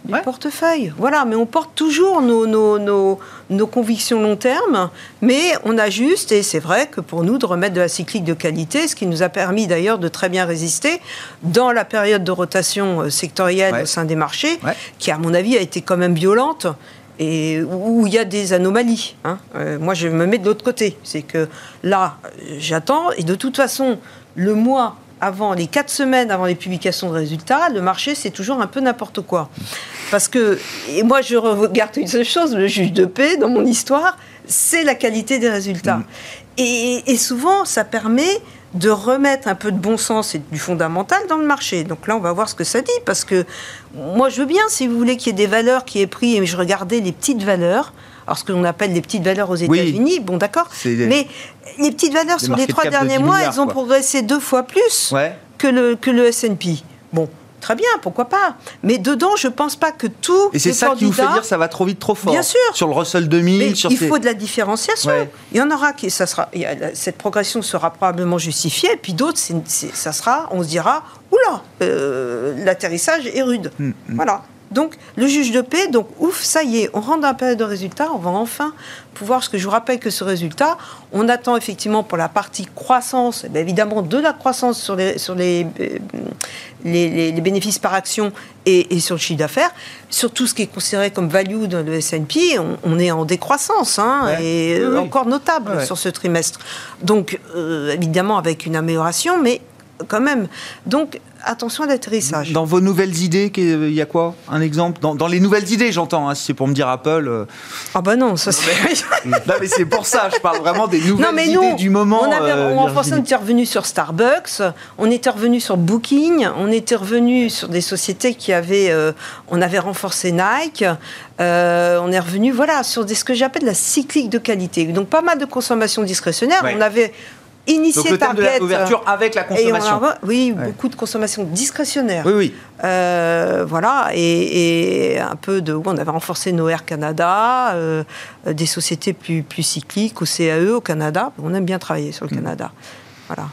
du portefeuille. Voilà, mais on porte toujours nos, nos, nos, nos, convictions long terme, mais on ajuste, et c'est vrai que pour nous, de remettre de la cyclique de qualité, ce qui nous a permis d'ailleurs de très bien résister dans la période de rotation euh, sectorielle au sein des marchés, qui à mon avis a été quand même violente et où il y a des anomalies. Hein. Euh, moi, je me mets de l'autre côté. C'est que là, j'attends, et de toute façon, le mois avant les quatre semaines avant les publications de résultats, le marché, c'est toujours un peu n'importe quoi. Parce que, et moi, je regarde une seule chose, le juge de paix, dans mon histoire, c'est la qualité des résultats. Mm. Et, souvent, ça permet de remettre un peu de bon sens et du fondamental dans le marché. Donc là, on va voir ce que ça dit, parce que moi, je veux bien, si vous voulez, qu'il y ait des valeurs qui aient pris, et je regardais les petites valeurs, alors ce que l'on appelle les petites valeurs aux États-Unis, bon d'accord, mais les petites valeurs sur les trois derniers mois, elles ont progressé deux fois plus que le, que le S&P. Bon, Très bien, pourquoi pas. Mais dedans, je ne pense pas que tout. Et c'est ça qui vous fait dire ça va trop vite, trop fort. Bien sûr. Sur le Russell 2000. il faut de la différenciation. Il y en aura qui, ça sera, cette progression sera probablement justifiée, et puis d'autres, ça sera, on se dira, oula, euh, l'atterrissage est rude. Hum, hum. Voilà. Donc, le juge de paix, donc ouf, ça y est, on rentre dans la période de résultat, on va enfin pouvoir, ce que je vous rappelle que ce résultat, on attend effectivement pour la partie croissance, eh évidemment de la croissance sur les, sur les, euh, les, bénéfices par action et, sur le chiffre d'affaires. Sur tout ce qui est considéré comme value dans le S&P, on, est en décroissance, hein, et encore notable sur ce trimestre. Donc, euh, évidemment, avec une amélioration, mais quand même. Donc, attention à l'atterrissage. Dans vos nouvelles idées, il y a quoi? Un exemple? Dans, les nouvelles idées, j'entends, hein, si c'est pour me dire Apple. Euh. Ah bah non, ça c'est. (laughs) non, mais c'est pour ça, je parle vraiment des nouvelles idées du moment. On, avait, euh, on, on était revenu sur Starbucks, on était revenu sur Booking, on était revenu sur des sociétés qui avaient. Euh, on avait renforcé Nike, on est revenu voilà, sur des, ce que j'appelle la cyclique de qualité. Donc pas mal de consommation discrétionnaire. On avait initié Donc le thème Target. de l'ouverture avec la consommation. oui, beaucoup de consommation discrétionnaire. Oui, oui. Euh, voilà, et, un peu de. On avait renforcé nos Air Canada, euh, des sociétés plus, plus cycliques, au CAE au Canada. On aime bien travailler sur le mm. Canada. Voilà.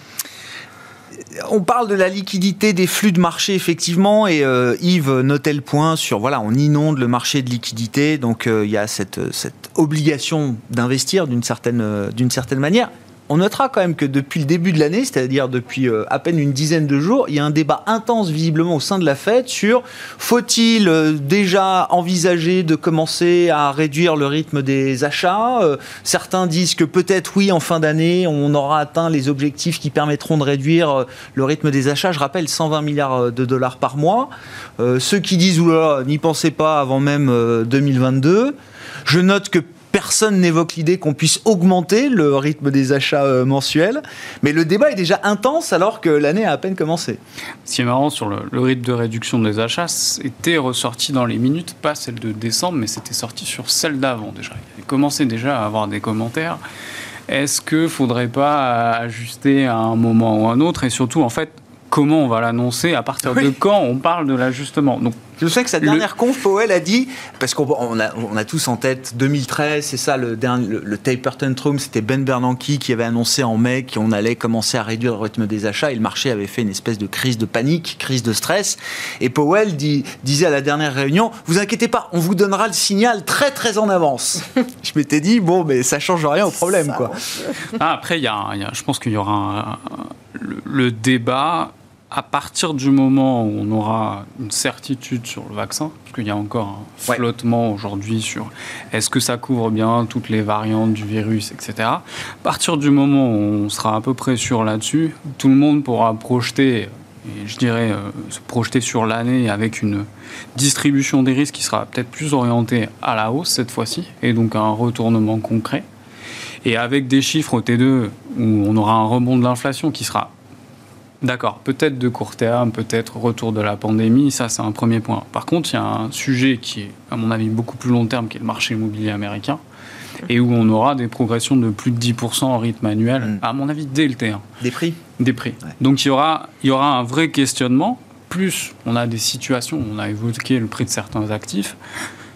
On parle de la liquidité des flux de marché effectivement et euh, Yves notait le point sur voilà on inonde le marché de liquidité donc il y a cette, cette obligation d'investir d'une certaine d'une certaine manière on notera quand même que depuis le début de l'année, c'est-à-dire depuis euh, à peine une dizaine de jours, il y a un débat intense visiblement au sein de la Fed sur faut-il euh, déjà envisager de commencer à réduire le rythme des achats euh, Certains disent que peut-être oui, en fin d'année, on aura atteint les objectifs qui permettront de réduire le rythme des achats. Je rappelle 120 milliards de dollars par mois. ceux qui disent oula, n'y pensez pas avant même 2022. Je note que personne n'évoque l'idée qu'on puisse augmenter le rythme des achats euh, mensuels. Mais le débat est déjà intense alors que l'année a à peine commencé. Ce qui est marrant sur le, rythme de réduction des achats, c'était ressorti dans les minutes, pas celle de décembre, mais c'était sorti sur celle d'avant déjà. Il avait commencé déjà à avoir des commentaires. Est-ce qu'il ne faudrait pas ajuster à un moment ou à un autre? Et surtout, en fait, comment on va l'annoncer, à partir de quand on parle de l'ajustement. Donc, je sais que sa dernière conf, Powell a dit, parce qu'on a, on a, tous en tête 2013, c'est ça, le, le, le taper tantrum, c'était Ben Bernanke qui avait annoncé en mai qu'on allait commencer à réduire le rythme des achats et le marché avait fait une espèce de crise de panique, crise de stress. Et Powell dit, disait à la dernière réunion, vous inquiétez pas, on vous donnera le signal très très en avance. (laughs) je m'étais dit, bon, mais ça change rien au problème. quoi. Ah, après, y a, y a, je pense qu'il y aura le débat à partir du moment où on aura une certitude sur le vaccin, parce qu'il y a encore un flottement aujourd'hui sur est-ce que ça couvre bien toutes les variantes du virus, etc. À partir du moment où on sera à peu près sûr là-dessus, tout le monde pourra projeter, et je dirais euh, se projeter sur l'année avec une distribution des risques qui sera peut-être plus orientée à la hausse cette fois-ci, et donc un retournement concret. Et avec des chiffres au T2 où on aura un rebond de l'inflation qui sera D'accord, peut-être de court terme, peut-être retour de la pandémie, ça c'est un premier point. Par contre, il y a un sujet qui est, à mon avis, beaucoup plus long terme, qui est le marché immobilier américain, et où on aura des progressions de plus de 10% en rythme annuel, mm. à mon avis, dès le T1. Des prix? Des prix. Donc il y, aura, il y aura un vrai questionnement, plus on a des situations, on a évoqué le prix de certains actifs,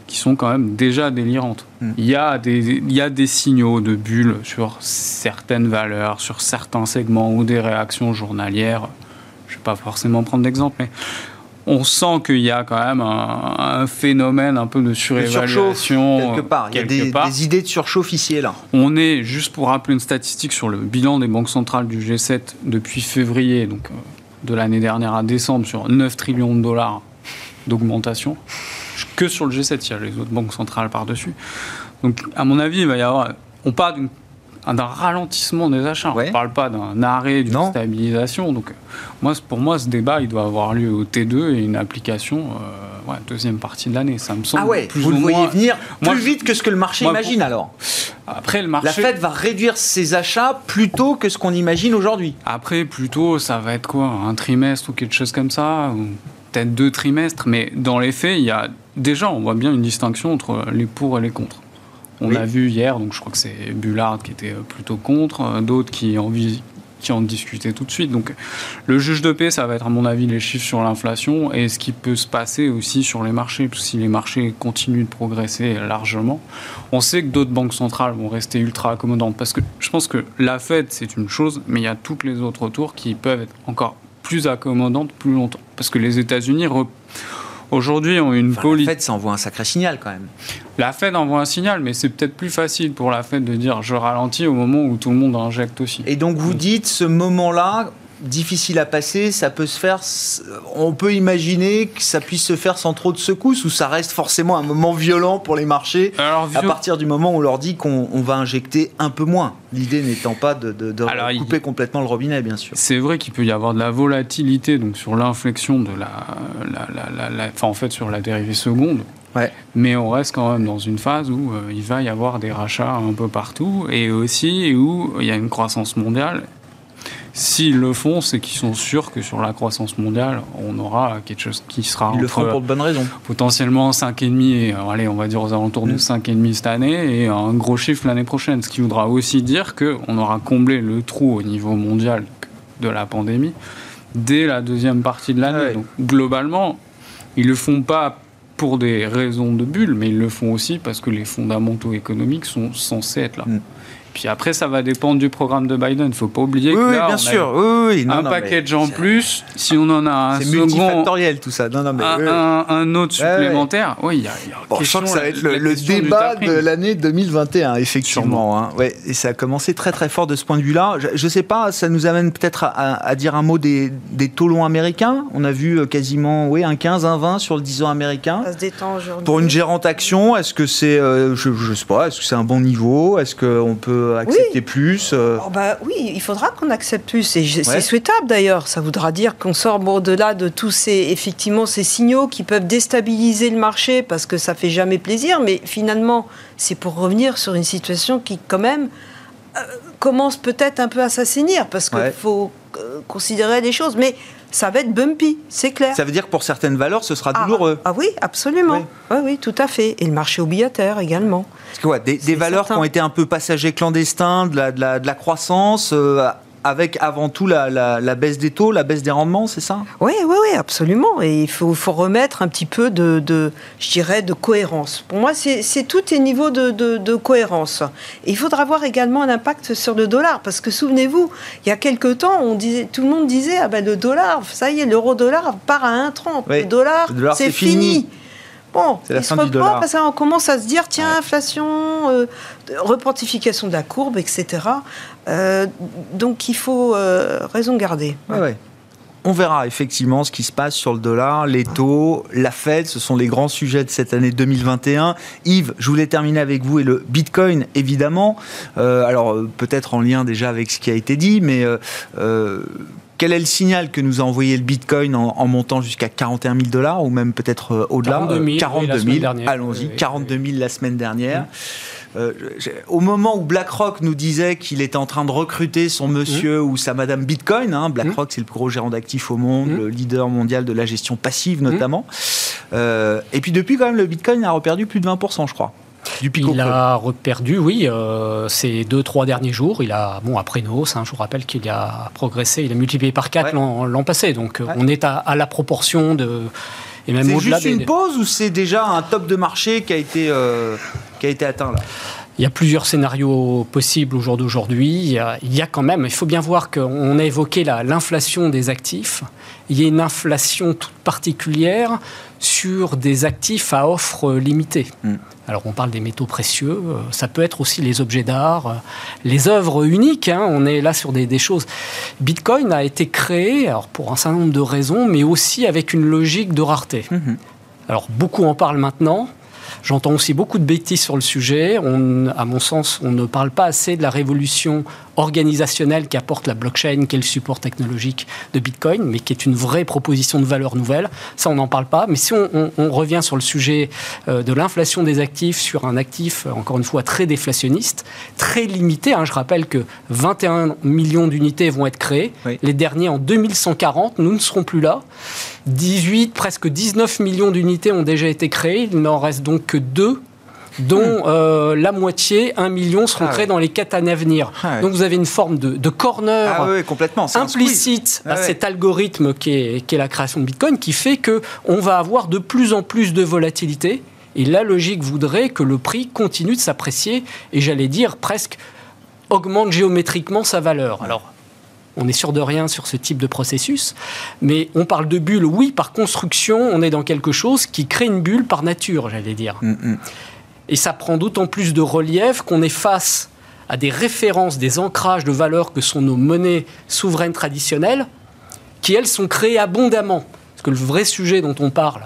qui sont quand même déjà délirantes. Hmm. Il, y a des, il y a des signaux de bulles sur certaines valeurs, sur certains segments ou des réactions journalières. Je ne vais pas forcément prendre d'exemple, mais on sent qu'il y a quand même un, phénomène un peu de surévaluation. quelque part. il y a des, idées de surchauffe officielles. là. On est, juste pour rappeler une statistique sur le bilan des banques centrales du G7 depuis février, donc euh, de l'année dernière à décembre, sur 9 trillions de dollars d'augmentation que sur le G7, il y a les autres banques centrales par-dessus. Donc, à mon avis, il va y avoir. On parle d'un ralentissement des achats. On ne parle pas d'un arrêt, d'une stabilisation. Donc, moi, pour moi, ce débat, il doit avoir lieu au T2 et une application, euh, deuxième partie de l'année. Ça me semble ah ouais, vous le voyez venir plus vite que ce que le marché imagine alors Après, le marché... La Fed va réduire ses achats plus tôt que ce qu'on imagine aujourd'hui. Après, plutôt, ça va être quoi? Un trimestre ou quelque chose comme ça? Peut-être deux trimestres. Mais dans les faits, il y a déjà, on voit bien une distinction entre les pour et les contre. On a vu hier, donc je crois que c'est Bullard qui était plutôt contre, euh, d'autres qui en, qui en discutaient tout de suite. Donc le juge de paix, ça va être à mon avis les chiffres sur l'inflation et ce qui peut se passer aussi sur les marchés, si les marchés continuent de progresser largement. On sait que d'autres banques centrales vont rester ultra accommodantes parce que je pense que la Fed, c'est une chose, mais il y a toutes les autres tours qui peuvent être encore plus accommodantes plus longtemps. Parce que les États-Unis Aujourd'hui, on a une Enfin, politique. La Fed, ça envoie un sacré signal quand même. La Fed envoie un signal, mais c'est peut-être plus facile pour la Fed de dire je ralentis au moment où tout le monde injecte aussi. Et donc vous dites, ce moment-là, difficile à passer, ça peut se faire, on peut imaginer que ça puisse se faire sans trop de secousses, ou ça reste forcément un moment violent pour les marchés, Alors, à partir du moment où on leur dit qu'on on va injecter un peu moins. L'idée n'étant pas de, de- de Alors, il- couper complètement le robinet, bien sûr. C'est vrai qu'il peut y avoir de la volatilité donc sur l'inflexion de la, la, la- la- la- enfin en fait sur la dérivée seconde. Ouais. Mais on reste quand même dans une phase où euh, il va y avoir des rachats un peu partout et aussi où il y a une croissance mondiale. S'ils le font, c'est qu'ils sont sûrs que sur la croissance mondiale, on aura quelque chose qui sera Ils le feront pour de bonnes raisons. potentiellement 5,5 et euh, allez, on va dire aux alentours de Mm. 5,5 cette année et un gros chiffre l'année prochaine. Ce qui voudra aussi dire qu'on aura comblé le trou au niveau mondial de la pandémie dès la deuxième partie de l'année. Ouais. Donc globalement, ils le font pas pour des raisons de bulle, mais ils le font aussi parce que les fondamentaux économiques sont censés être là. Mm. Puis après, ça va dépendre du programme de Biden. Il faut pas oublier Oui, que oui, là, bien on a sûr. Oui, oui, oui. Non, un non, package en plus. Si on en a un C'est second, multifactoriel tout ça. Non, non, mais, un, autre Ouais, ouais. supplémentaire, oui, il y a, il y a Bon, je sens question, que ça va la- être le, débat de l'année 2021, effectivement. hein. Ouais, et ça a commencé très très fort de ce point de vue-là. Je ne sais pas, ça nous amène peut-être à, à- à dire un mot des, des taux longs américains. On a vu euh, quasiment oui, un 15, un 20 sur le 10 ans américain. Ça se détend aujourd'hui. Pour une gérante action, est-ce que c'est, euh, je, je sais pas, est-ce que c'est un bon niveau? Est-ce qu'on peut accepter plus euh, Oh, bah, oui, il faudra qu'on accepte plus. Et Ouais. c'est souhaitable d'ailleurs. Ça voudra dire qu'on sort au-delà de tous ces, effectivement, ces signaux qui peuvent déstabiliser le marché parce que ça fait jamais plaisir. Mais finalement, c'est pour revenir sur une situation qui, quand même, euh, commence peut-être un peu à s'assainir parce qu'il Ouais. faut euh, considérer les choses. Mais ça va être bumpy, c'est clair. Ça veut dire que pour certaines valeurs, ce sera Ah, douloureux. Ah oui, absolument. Oui. Oui, oui, tout à fait. Et le marché obligataire également. Parce que, ouais, des, valeurs certain. qui ont été un peu passagers clandestins, de la, de la, de la croissance, euh, avec avant tout la, la- la baisse des taux, la baisse des rendements, c'est ça? Oui, oui, oui, absolument. Et il faut, faut remettre un petit peu de, de, je dirais, de cohérence. Pour moi, c'est tout est niveau de, de- de cohérence. Et il faudra voir également un impact sur le dollar, parce que souvenez-vous, il y a quelque temps, on disait, tout le monde disait, ah ben le dollar, ça y est, l'euro-dollar part à 1,30. Oui, Le dollar, c'est c'est fini. fini. Bon, la se reprend parce qu'on commence à se dire, tiens, inflation, euh, reportification de la courbe, etc. Euh, donc il faut euh, raison garder. Ouais, ouais. On verra effectivement ce qui se passe sur le dollar, les taux, la Fed, ce sont les grands sujets de cette année 2021. Yves, je voulais terminer avec vous et le Bitcoin, évidemment. Euh, alors peut-être en lien déjà avec ce qui a été dit, mais euh, quel est le signal que nous a envoyé le Bitcoin en, en montant jusqu'à 41 000 dollars ou même peut-être euh, au-delà? 42 000, oui, la 42 000, semaine dernière. allons-y, Oui, oui, 42 000 la semaine dernière. Euh, j'ai- au moment où BlackRock nous disait qu'il était en train de recruter son monsieur ou sa madame Bitcoin, hein, BlackRock c'est le plus gros gérant d'actifs au monde, le leader mondial de la gestion passive notamment. Euh, et puis depuis quand même le Bitcoin a reperdu plus de 20% je crois. Du Il a reperdu, oui, euh, ces deux, trois derniers jours. Il a, bon, après hausse, hein, je vous rappelle qu'il a progressé, il a multiplié par 4 Ouais. l'an passé. Donc, euh, Ouais. on est à, à la proportion de. Et même C'est juste des. une pause ou c'est déjà un top de marché qui a été, euh, qui a été atteint là? Il y a plusieurs scénarios possibles au jour d'aujourd'hui. Il, y a- quand même, il faut bien voir qu'on a évoqué la- l'inflation des actifs. Il y a une inflation toute particulière sur des actifs à offre limitée. Mm. Alors on parle des métaux précieux, euh, ça peut être aussi les objets d'art, euh, les œuvres uniques, hein, on est là sur des, des choses. Bitcoin a été créé alors pour un certain nombre de raisons, mais aussi avec une logique de rareté. Mhm. Alors beaucoup en parlent maintenant. J'entends aussi beaucoup de bêtises sur le sujet. On, à mon sens, on ne parle pas assez de la révolution organisationnelle qu'apporte la blockchain, qui est le support technologique de Bitcoin, mais qui est une vraie proposition de valeur nouvelle. Ça, on n'en parle pas. Mais si on, on- on revient sur le sujet euh, de l'inflation des actifs, sur un actif, euh, encore une fois, très déflationniste, très limité, hein, je rappelle que 21 millions d'unités vont être créées. Oui. Les derniers en 2140, nous ne serons plus là. 18, presque 19 millions d'unités ont déjà été créées. Il n'en reste donc que deux dont euh, la moitié, 1 million, seront Hmm. Ah créés ouais. dans les quatre années à venir. Ah. Donc vous avez une forme de, de corner Ah complètement. implicite à ouais. cet algorithme qui est, qui est la création de Bitcoin qui fait que on va avoir de plus en plus de volatilité et la logique voudrait que le prix continue de s'apprécier et j'allais dire presque augmente géométriquement sa valeur. Alors on est sûr de rien sur ce type de processus. Mais on parle de bulle, oui, par construction, on est dans quelque chose qui crée une bulle par nature, j'allais dire. Mm, mm. Et ça prend d'autant plus de relief qu'on est face à des références, des ancrages de valeurs que sont nos monnaies souveraines traditionnelles, qui elles sont créées abondamment. Parce que le vrai sujet dont on parle,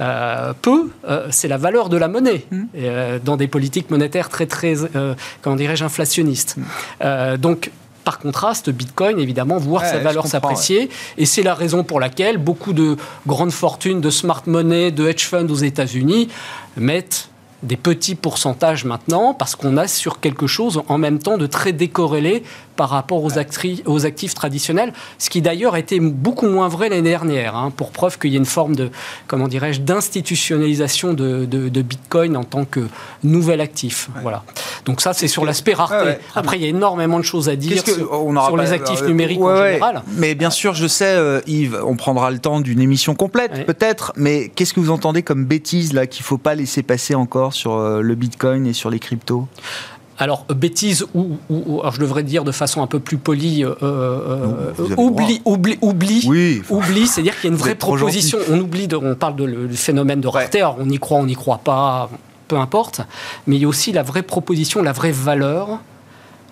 euh, peu, euh, c'est la valeur de la monnaie mmh. euh, dans des politiques monétaires très, très, comment dirais-je, inflationnistes. Mmh. donc, par contraste, Bitcoin, évidemment, voir sa valeur s'apprécier. Et c'est la raison pour laquelle beaucoup de grandes fortunes de smart money, de hedge funds aux États-Unis mettent des petits pourcentages maintenant, parce qu'on a sur quelque chose en même temps de très décorrélé par rapport aux, aux actifs traditionnels, ce qui d'ailleurs était beaucoup moins vrai l'année dernière, hein, pour preuve qu'il y a une forme de, comment dirais-je, d'institutionnalisation de, de, Bitcoin en tant que nouvel actif. Voilà. Donc ça, c'est sur l'aspect rareté. Après, il y a énormément de choses à dire sur, les actifs euh, numériques en général. Mais bien sûr, je sais, euh, Yves, on prendra le temps d'une émission complète, peut-être, mais qu'est-ce que vous entendez comme bêtise là qu'il ne faut pas laisser passer encore sur euh, le Bitcoin et sur les cryptos? Alors, bêtise ou, alors je devrais dire de façon un peu plus polie, euh, euh, oubli, oubli, oubli, oui. oubli, c'est-à-dire qu'il y a une vraie proposition. On oublie, de, on parle de, du phénomène de rareté, alors on y croit, on n'y croit pas, peu importe, mais il y a aussi la vraie proposition, la vraie valeur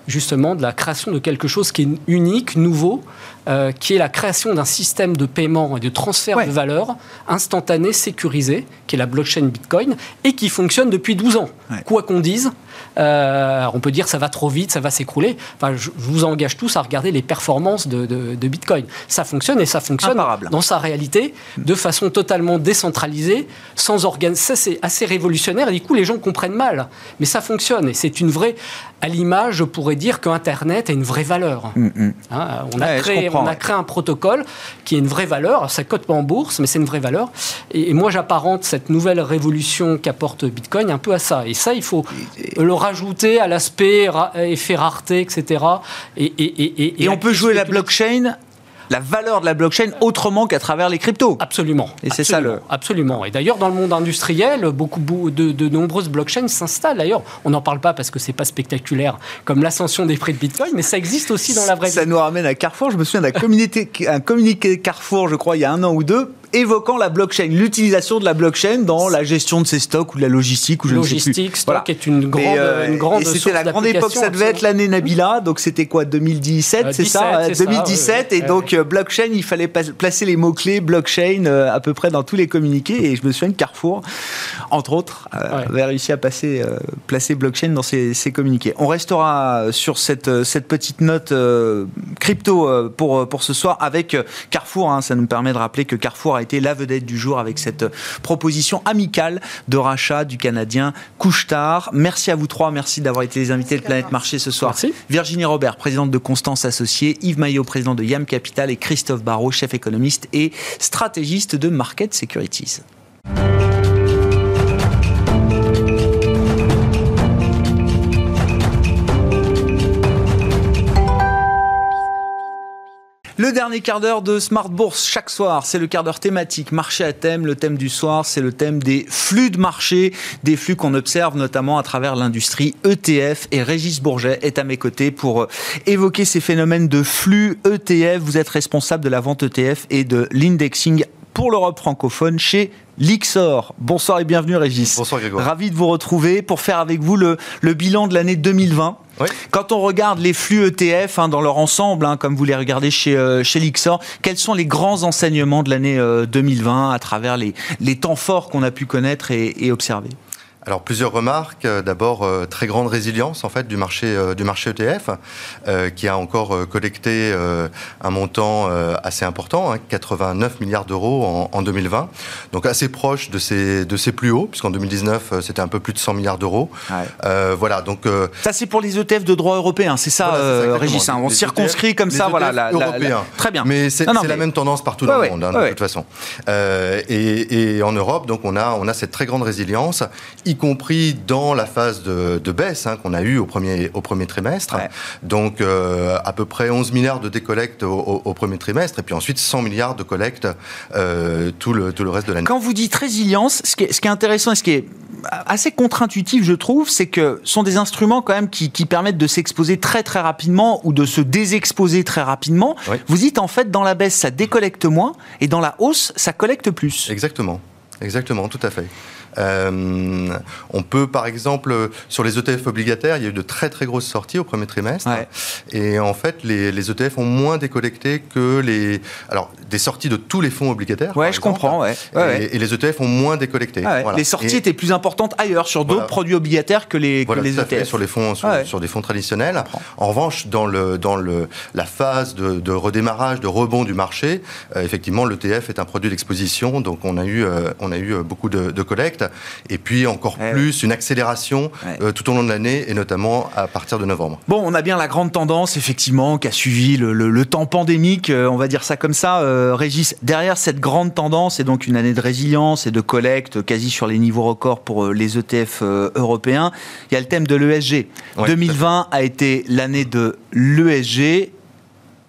justement de la création de quelque chose qui est unique, nouveau, euh, qui est la création d'un système de paiement et de transfert de valeur instantané, sécurisé, qui est la blockchain Bitcoin, et qui fonctionne depuis 12 ans. Quoi qu'on dise, euh, on peut dire ça va trop vite, ça va s'écrouler. Enfin, je, vous engage tous à regarder les performances de, Bitcoin. Ça fonctionne et ça fonctionne dans sa réalité de façon totalement décentralisée, sans organe. Ça, c'est assez révolutionnaire. Et du coup, les gens comprennent mal. Mais ça fonctionne et c'est une vraie. À l'image, je pourrais dire qu'Internet a une vraie valeur. Mm, mm. Hein, on, a créé, on, a créé, un protocole qui a une vraie valeur. Ça cote pas en bourse, mais c'est une vraie valeur. Et, moi, j'apparente cette nouvelle révolution qu'apporte Bitcoin un peu à ça. Et ça, il faut le rajouter à l'aspect effet rareté, etc. Et, et, et on peut jouer la blockchain la valeur de la blockchain autrement qu'à travers les cryptos. Absolument. Et c'est ça le. Absolument. Et d'ailleurs, dans le monde industriel, beaucoup de, de nombreuses blockchains s'installent. D'ailleurs, on n'en parle pas parce que c'est pas spectaculaire comme l'ascension des prix de Bitcoin, mais ça existe aussi dans la vraie vie. Ça nous ramène à Carrefour. Je me souviens d'un communiqué, un communiqué Carrefour, je crois, il y a un an ou deux, évoquant la blockchain, l'utilisation de la blockchain dans la gestion de ses stocks ou de la logistique ou je logistique, ne sais plus. stock est une grande, euh, une grande C'était la grande époque, ça devait être l'année Nabila, donc c'était quoi 2017, euh, c'est ça 2017 et donc euh, blockchain, il fallait placer les mots clés blockchain à peu près dans tous les communiqués et je me souviens que Carrefour, entre autres, avait réussi à passer placer blockchain dans ses, communiqués. On restera sur cette cette petite note crypto pour pour ce soir avec Carrefour. Hein, ça nous permet de rappeler que Carrefour a été la vedette du jour avec cette proposition amicale de rachat du Canadien Couchetard. Merci à vous trois, merci d'avoir été les invités de Planète Marché ce soir. Virginie Robert, présidente de Constance Associée, Yves Maillot, président de Yam Capital et Christophe Barrault, chef économiste et stratégiste de Market Securities. Le dernier quart d'heure de Smart Bourse chaque soir, c'est le quart d'heure thématique, marché à thème. Le thème du soir, c'est le thème des flux de marché, des flux qu'on observe notamment à travers l'industrie ETF. Et Régis Bourget est à mes côtés pour euh, évoquer ces phénomènes de flux ETF. Vous êtes responsable de la vente ETF et de l'indexing pour l'Europe francophone chez Lixor. Bonsoir et bienvenue Régis. Bonsoir Grégoire. Ravi de vous retrouver pour faire avec vous le, le bilan de l'année 2020. Quand on regarde les flux ETF hein, dans leur ensemble, hein, comme vous les regardez chez, euh, chez Lixor, quels sont les grands enseignements de l'année 2020 euh, à travers les, temps forts qu'on a pu connaître et observer? Alors plusieurs remarques. Euh, d'abord, euh, très grande résilience en fait du marché euh, du marché ETF, qui a encore collecté un montant assez important, 89 hein, milliards d'euros en, 2020. Donc assez proche de ses de ses plus hauts, puisqu'en 2019 c'était un peu plus de 100 milliards d'euros. voilà. Donc ça c'est pour les ETF de droit européen, c'est ça, Régis. Hein. on circonscrit comme ça, voilà. La, Très bien. Mais c'est la même tendance partout dans le monde, hein, de toute façon. Et, et, en Europe, donc on a on a cette très grande résilience, y y compris dans la phase de, baisse hein, qu'on a eue au premier, au premier trimestre. Donc à peu près 11 milliards de décollecte au, premier trimestre, et puis ensuite 100 milliards de collecte tout, le, tout le reste de l'année. Quand vous dites résilience, ce qui est, ce qui est intéressant et ce qui est assez contre-intuitif, je trouve, c'est que ce sont des instruments quand même qui, permettent de s'exposer très très rapidement ou de se désexposer très rapidement. Vous dites en fait dans la baisse ça décollecte moins et dans la hausse ça collecte plus. Exactement, exactement, tout à fait. Euh, on peut, par exemple, sur les ETF obligataires, il y a eu de très très grosses sorties au premier trimestre. Et en fait, les, ETF ont moins décollecté que les. Alors, des sorties de tous les fonds obligataires. Ouais, je comprends. Ouais. et, les ETF ont moins décollecté. Les sorties étaient plus importantes ailleurs, sur d'autres produits obligataires que les, les ETF. sur, les fonds, sur, des fonds traditionnels. En revanche, dans, le, dans le, la phase de, redémarrage, de rebond du marché, euh, effectivement, l'ETF est un produit d'exposition. Donc, on a eu, euh, on a eu beaucoup de, de collectes et puis encore eh plus une accélération euh, tout au long de l'année et notamment à partir de novembre. Bon, on a bien la grande tendance effectivement qui a suivi le, temps pandémique, euh, on va dire ça comme ça. Euh, Régis, derrière cette grande tendance et donc une année de résilience et de collecte quasi sur les niveaux records pour les ETF européens, il y a le thème de l'ESG. 2020 a été l'année de l'ESG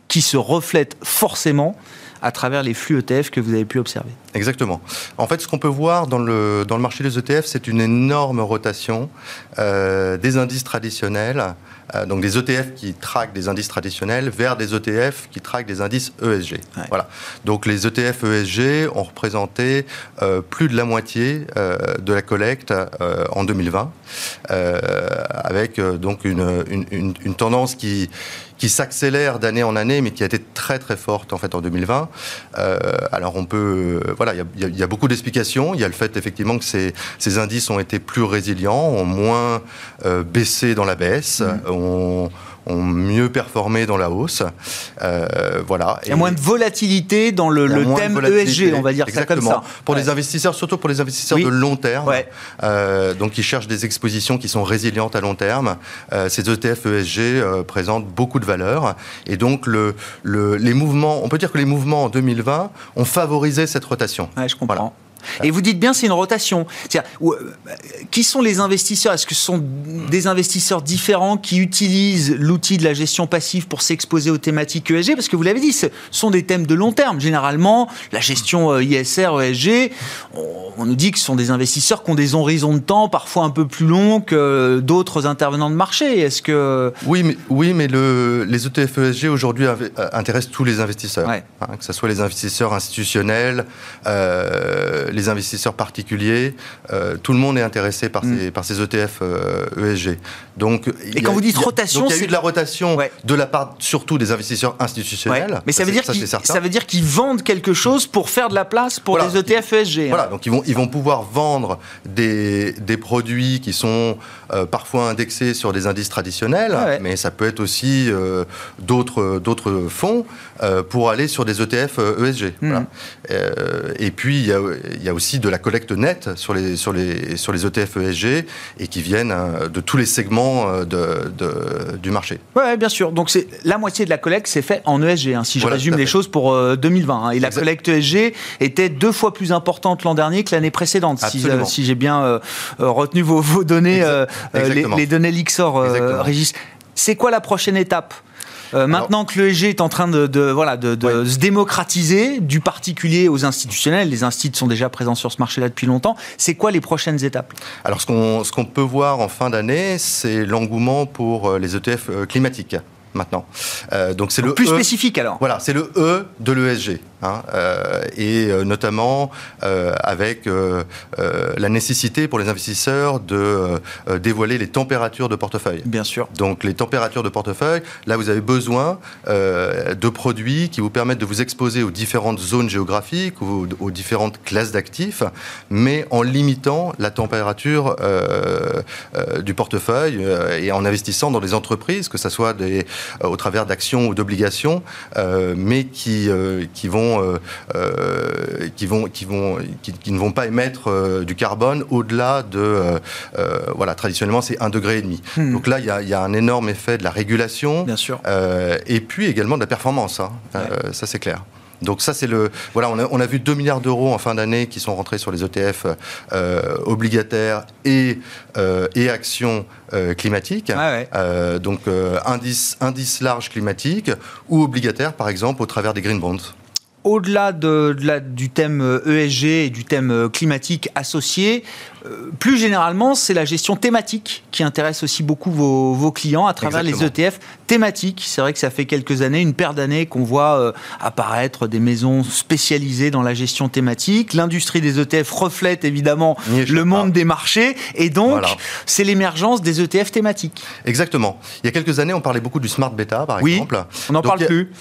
qui se reflète forcément à travers les flux ETF que vous avez pu observer. Exactement. En fait, ce qu'on peut voir dans le, dans le marché des ETF, c'est une énorme rotation euh, des indices traditionnels, euh, donc des ETF qui traquent des indices traditionnels, vers des ETF qui traquent des indices ESG. Voilà. Donc les ETF ESG ont représenté euh, plus de la moitié de la collecte en 2020, avec donc une, une, une tendance qui qui s'accélère d'année en année, mais qui a été très très forte en fait en 2020. Euh, alors on peut, euh, voilà, il y, a beaucoup d'explications. Il y a le fait effectivement que ces, ces, indices ont été plus résilients, ont moins euh, baissé dans la baisse, mmh. ont ont mieux performé dans la hausse. Euh, voilà. Il y a moins de volatilité dans le, thème ESG, on va dire ça comme ça. Pour les investisseurs, surtout pour les investisseurs de long terme, euh, donc qui cherchent des expositions qui sont résilientes à long terme, euh, ces ETF ESG présentent beaucoup de valeur. Et donc le, les mouvements, on peut dire que les mouvements en 2020 ont favorisé cette rotation. je comprends. Et vous dites bien c'est une rotation. Euh, qui sont les investisseurs? Est-ce que ce sont des investisseurs différents qui utilisent l'outil de la gestion passive pour s'exposer aux thématiques ESG Parce que vous l'avez dit, ce sont des thèmes de long terme. Généralement, la gestion euh, ISR, ESG, on nous dit que ce sont des investisseurs qui ont des horizons de temps parfois un peu plus longs que d'autres intervenants de marché. Est-ce que... Oui, mais, oui, mais le, les ETF ESG aujourd'hui euh, intéressent tous les investisseurs. Hein, que ce soit les investisseurs institutionnels, les investisseurs particuliers, euh, tout le monde est intéressé par, mm. ces, par ces ETF ESG. Euh, e donc, et quand vous dites rotation, il y a eu de la rotation de la part surtout des investisseurs institutionnels. Mais ça, veut dire ça veut dire qu'ils vendent quelque chose pour faire de la place pour les ETF ESG. Hein. Voilà, donc ils vont, ils vont pouvoir vendre des, des produits qui sont euh, parfois indexés sur des indices traditionnels, mais ça peut être aussi d'autres d'autres fonds pour aller sur des ETF ESG. Mm. et puis il y a, il y a aussi de la collecte nette sur les, sur les, sur les ETF ESG et qui viennent euh, de tous les segments euh, de, du marché. Oui, bien sûr. Donc c'est la moitié de la collecte, c'est fait en ESG, hein, si je résume les choses pour 2020. Euh, hein. Et la collecte ESG était deux fois plus importante l'an dernier que l'année précédente, si, si j'ai bien retenu vos, vos données, les, les, données Lixor, Régis. C'est quoi la prochaine étape? Euh, maintenant que l'ESG est en train de, voilà, de, se démocratiser du particulier aux institutionnels, les instituts sont déjà présents sur ce marché-là depuis longtemps, c'est quoi les prochaines étapes? Alors ce qu'on peut voir en fin d'année, c'est l'engouement pour euh, les ETF euh, climatiques maintenant. donc c'est le plus e. spécifique alors. Voilà, c'est le E de l'ESG. Hein, euh, et euh, notamment euh, avec la nécessité pour les investisseurs de dévoiler les températures de portefeuille. Bien sûr. Donc les températures de portefeuille, là vous avez besoin de produits qui vous permettent de vous exposer aux différentes zones géographiques, ou aux différentes classes d'actifs, mais en limitant la température du portefeuille et en investissant dans des entreprises, que ce soit des, au travers d'actions ou d'obligations, mais qui, qui vont euh, euh, qui, vont, qui, vont, qui, ne vont pas émettre euh, du carbone au-delà de, voilà, traditionnellement c'est un degré et demi. Hmm. Donc là, il y, a, un énorme effet de la régulation. Bien sûr. et puis également de la performance. Hein. ça, c'est clair. Donc ça, c'est le... Voilà, on a, on a vu 2 milliards d'euros en fin d'année qui sont rentrés sur les ETF euh, obligataires et, euh, et actions euh, climatiques. Ah ouais. Donc indice, indice large climatique ou obligataire, par exemple, au travers des green bonds. Au-delà de, de la- du thème euh, ESG et du thème euh, climatique associé, euh, plus généralement, c'est la gestion thématique qui intéresse aussi beaucoup vos, vos clients à travers Exactement. les ETF thématiques. C'est vrai que ça fait quelques années, une paire d'années qu'on voit euh, apparaître des maisons spécialisées dans la gestion thématique. L'industrie des ETF reflète évidemment le monde pas. des marchés et donc Voilà. c'est l'émergence des ETF thématiques. Exactement. Il y a quelques années, on parlait beaucoup du smart beta, par Oui, exemple. On n'en parle a- plus.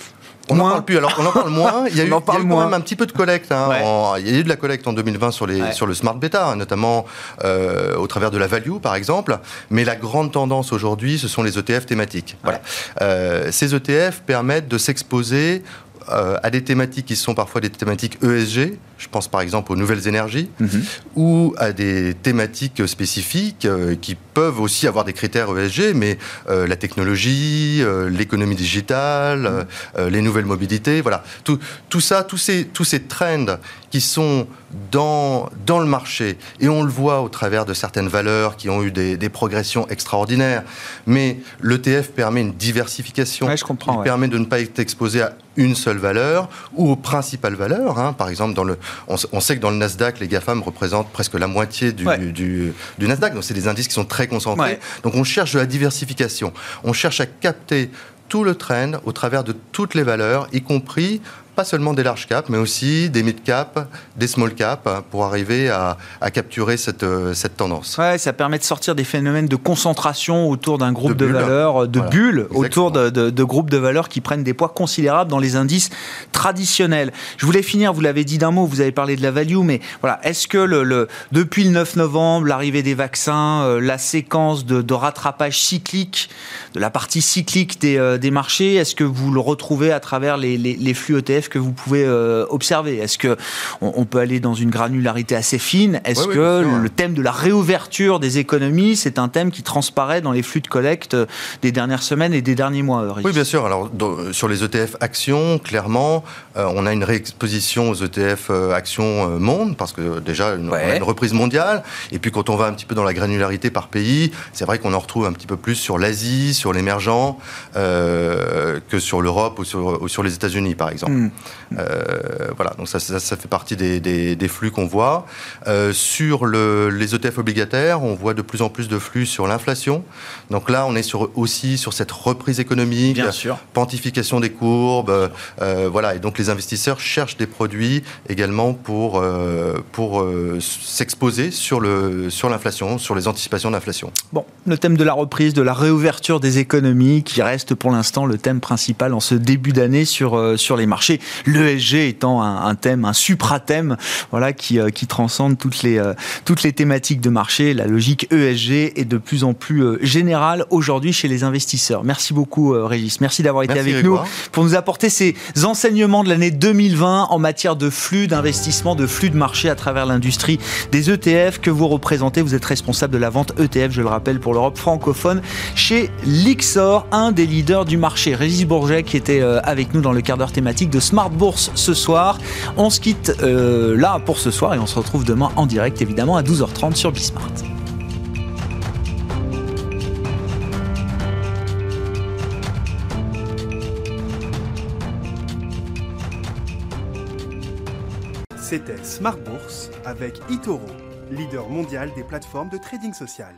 On n'en parle plus. Alors, on en parle moins. (laughs) Il y a eu, y a quand même un petit peu de collecte. hein. Ouais. En- il y a eu de la collecte en 2020 sur, les, Ouais. sur le smart beta, notamment euh, au travers de la value, par exemple. Mais la grande tendance aujourd'hui, ce sont les ETF thématiques. Voilà. Euh, ces ETF permettent de s'exposer euh, à des thématiques qui sont parfois des thématiques ESG. Je pense par exemple aux nouvelles énergies Mhm. ou à des thématiques spécifiques euh, qui peuvent aussi avoir des critères ESG, mais euh, la technologie, l'économie digitale, les nouvelles mobilités, voilà. Tout, tout ça, tous ces, tous ces trends qui sont dans, dans le marché, et on le voit au travers de certaines valeurs qui ont eu des, des progressions extraordinaires, mais l'ETF permet une diversification. Ouais, je comprends, Il ouais. permet de ne pas être exposé à une seule valeur ou aux principales valeurs. hein. Par exemple, dans le, on, sait que dans le Nasdaq, les GAFAM représentent presque la moitié du, Ouais. du, du Nasdaq. Donc, c'est des indices qui sont très concentrés. Ouais. Donc, on cherche de la diversification. On cherche à capter tout le trend au travers de toutes les valeurs, y compris pas seulement des large caps, mais aussi des mid caps, des small caps, pour arriver à, à capturer cette, euh, cette tendance. Ouais, ça permet de sortir des phénomènes de concentration autour d'un groupe De valeurs, de Voilà. bulles, Exactement. autour de, de- de groupes de valeurs qui prennent des poids considérables dans les indices traditionnels. Je voulais finir, vous l'avez dit d'un mot, vous avez parlé de la value, mais voilà, est-ce que le, le- depuis le 9 novembre, l'arrivée des vaccins, euh, la séquence de, de rattrapage cyclique, de la partie cyclique des, euh, des marchés, est-ce que vous le retrouvez à travers les, les- les flux ETF que vous pouvez euh, observer Est-ce que on, on peut aller dans une granularité assez fine? Est-ce que le thème de la réouverture des économies, c'est un thème qui transparaît dans les flux de collecte euh, des dernières semaines et des derniers mois, Oui, bien sûr. Alors, dans- sur les ETF actions, clairement, euh, on a une réexposition aux ETF euh, actions monde, parce que déjà, une, Ouais. on a une reprise mondiale. Et puis, quand on va un petit peu dans la granularité par pays, c'est vrai qu'on en retrouve un petit peu plus sur l'Asie, sur l'émergent, euh, que sur l'Europe ou sur, ou sur les États-Unis, par exemple. Hmm. Euh, voilà, donc ça, ça, ça fait partie des, des- des flux qu'on voit. Euh, sur le- les ETF obligataires, on voit de plus en plus de flux sur l'inflation. Donc là, on est sur, aussi sur cette reprise économique, Bien sûr. des courbes, euh, voilà. Et donc les investisseurs cherchent des produits également pour euh, pour euh, s'exposer sur le sur l'inflation, sur les anticipations d'inflation. Bon, le thème de la reprise, de la réouverture des économies, qui reste pour l'instant le thème principal en ce début d'année sur, euh, sur les marchés. L'ESG étant un, un thème, un supra-thème, voilà, qui, euh, qui transcende toutes les, euh, toutes les thématiques de marché. La logique ESG est de plus en plus euh, générale aujourd'hui chez les investisseurs. Merci beaucoup, Régis. Merci d'avoir été Merci, avec Grégoire. nous pour nous apporter ces enseignements de l'année 2020 en matière de flux d'investissement, de flux de marché à travers l'industrie des ETF que vous représentez. Vous êtes responsable de la vente ETF, je le rappelle, pour l'Europe francophone chez Lixor, un des leaders du marché. Régis Bourget qui était avec nous dans le quart d'heure thématique de Smart Bourse ce soir. On se quitte euh, là pour ce soir et on se retrouve demain en direct évidemment à 12h30 sur Bismart. C'était Smart Bourse avec Itoro, leader mondial des plateformes de trading social.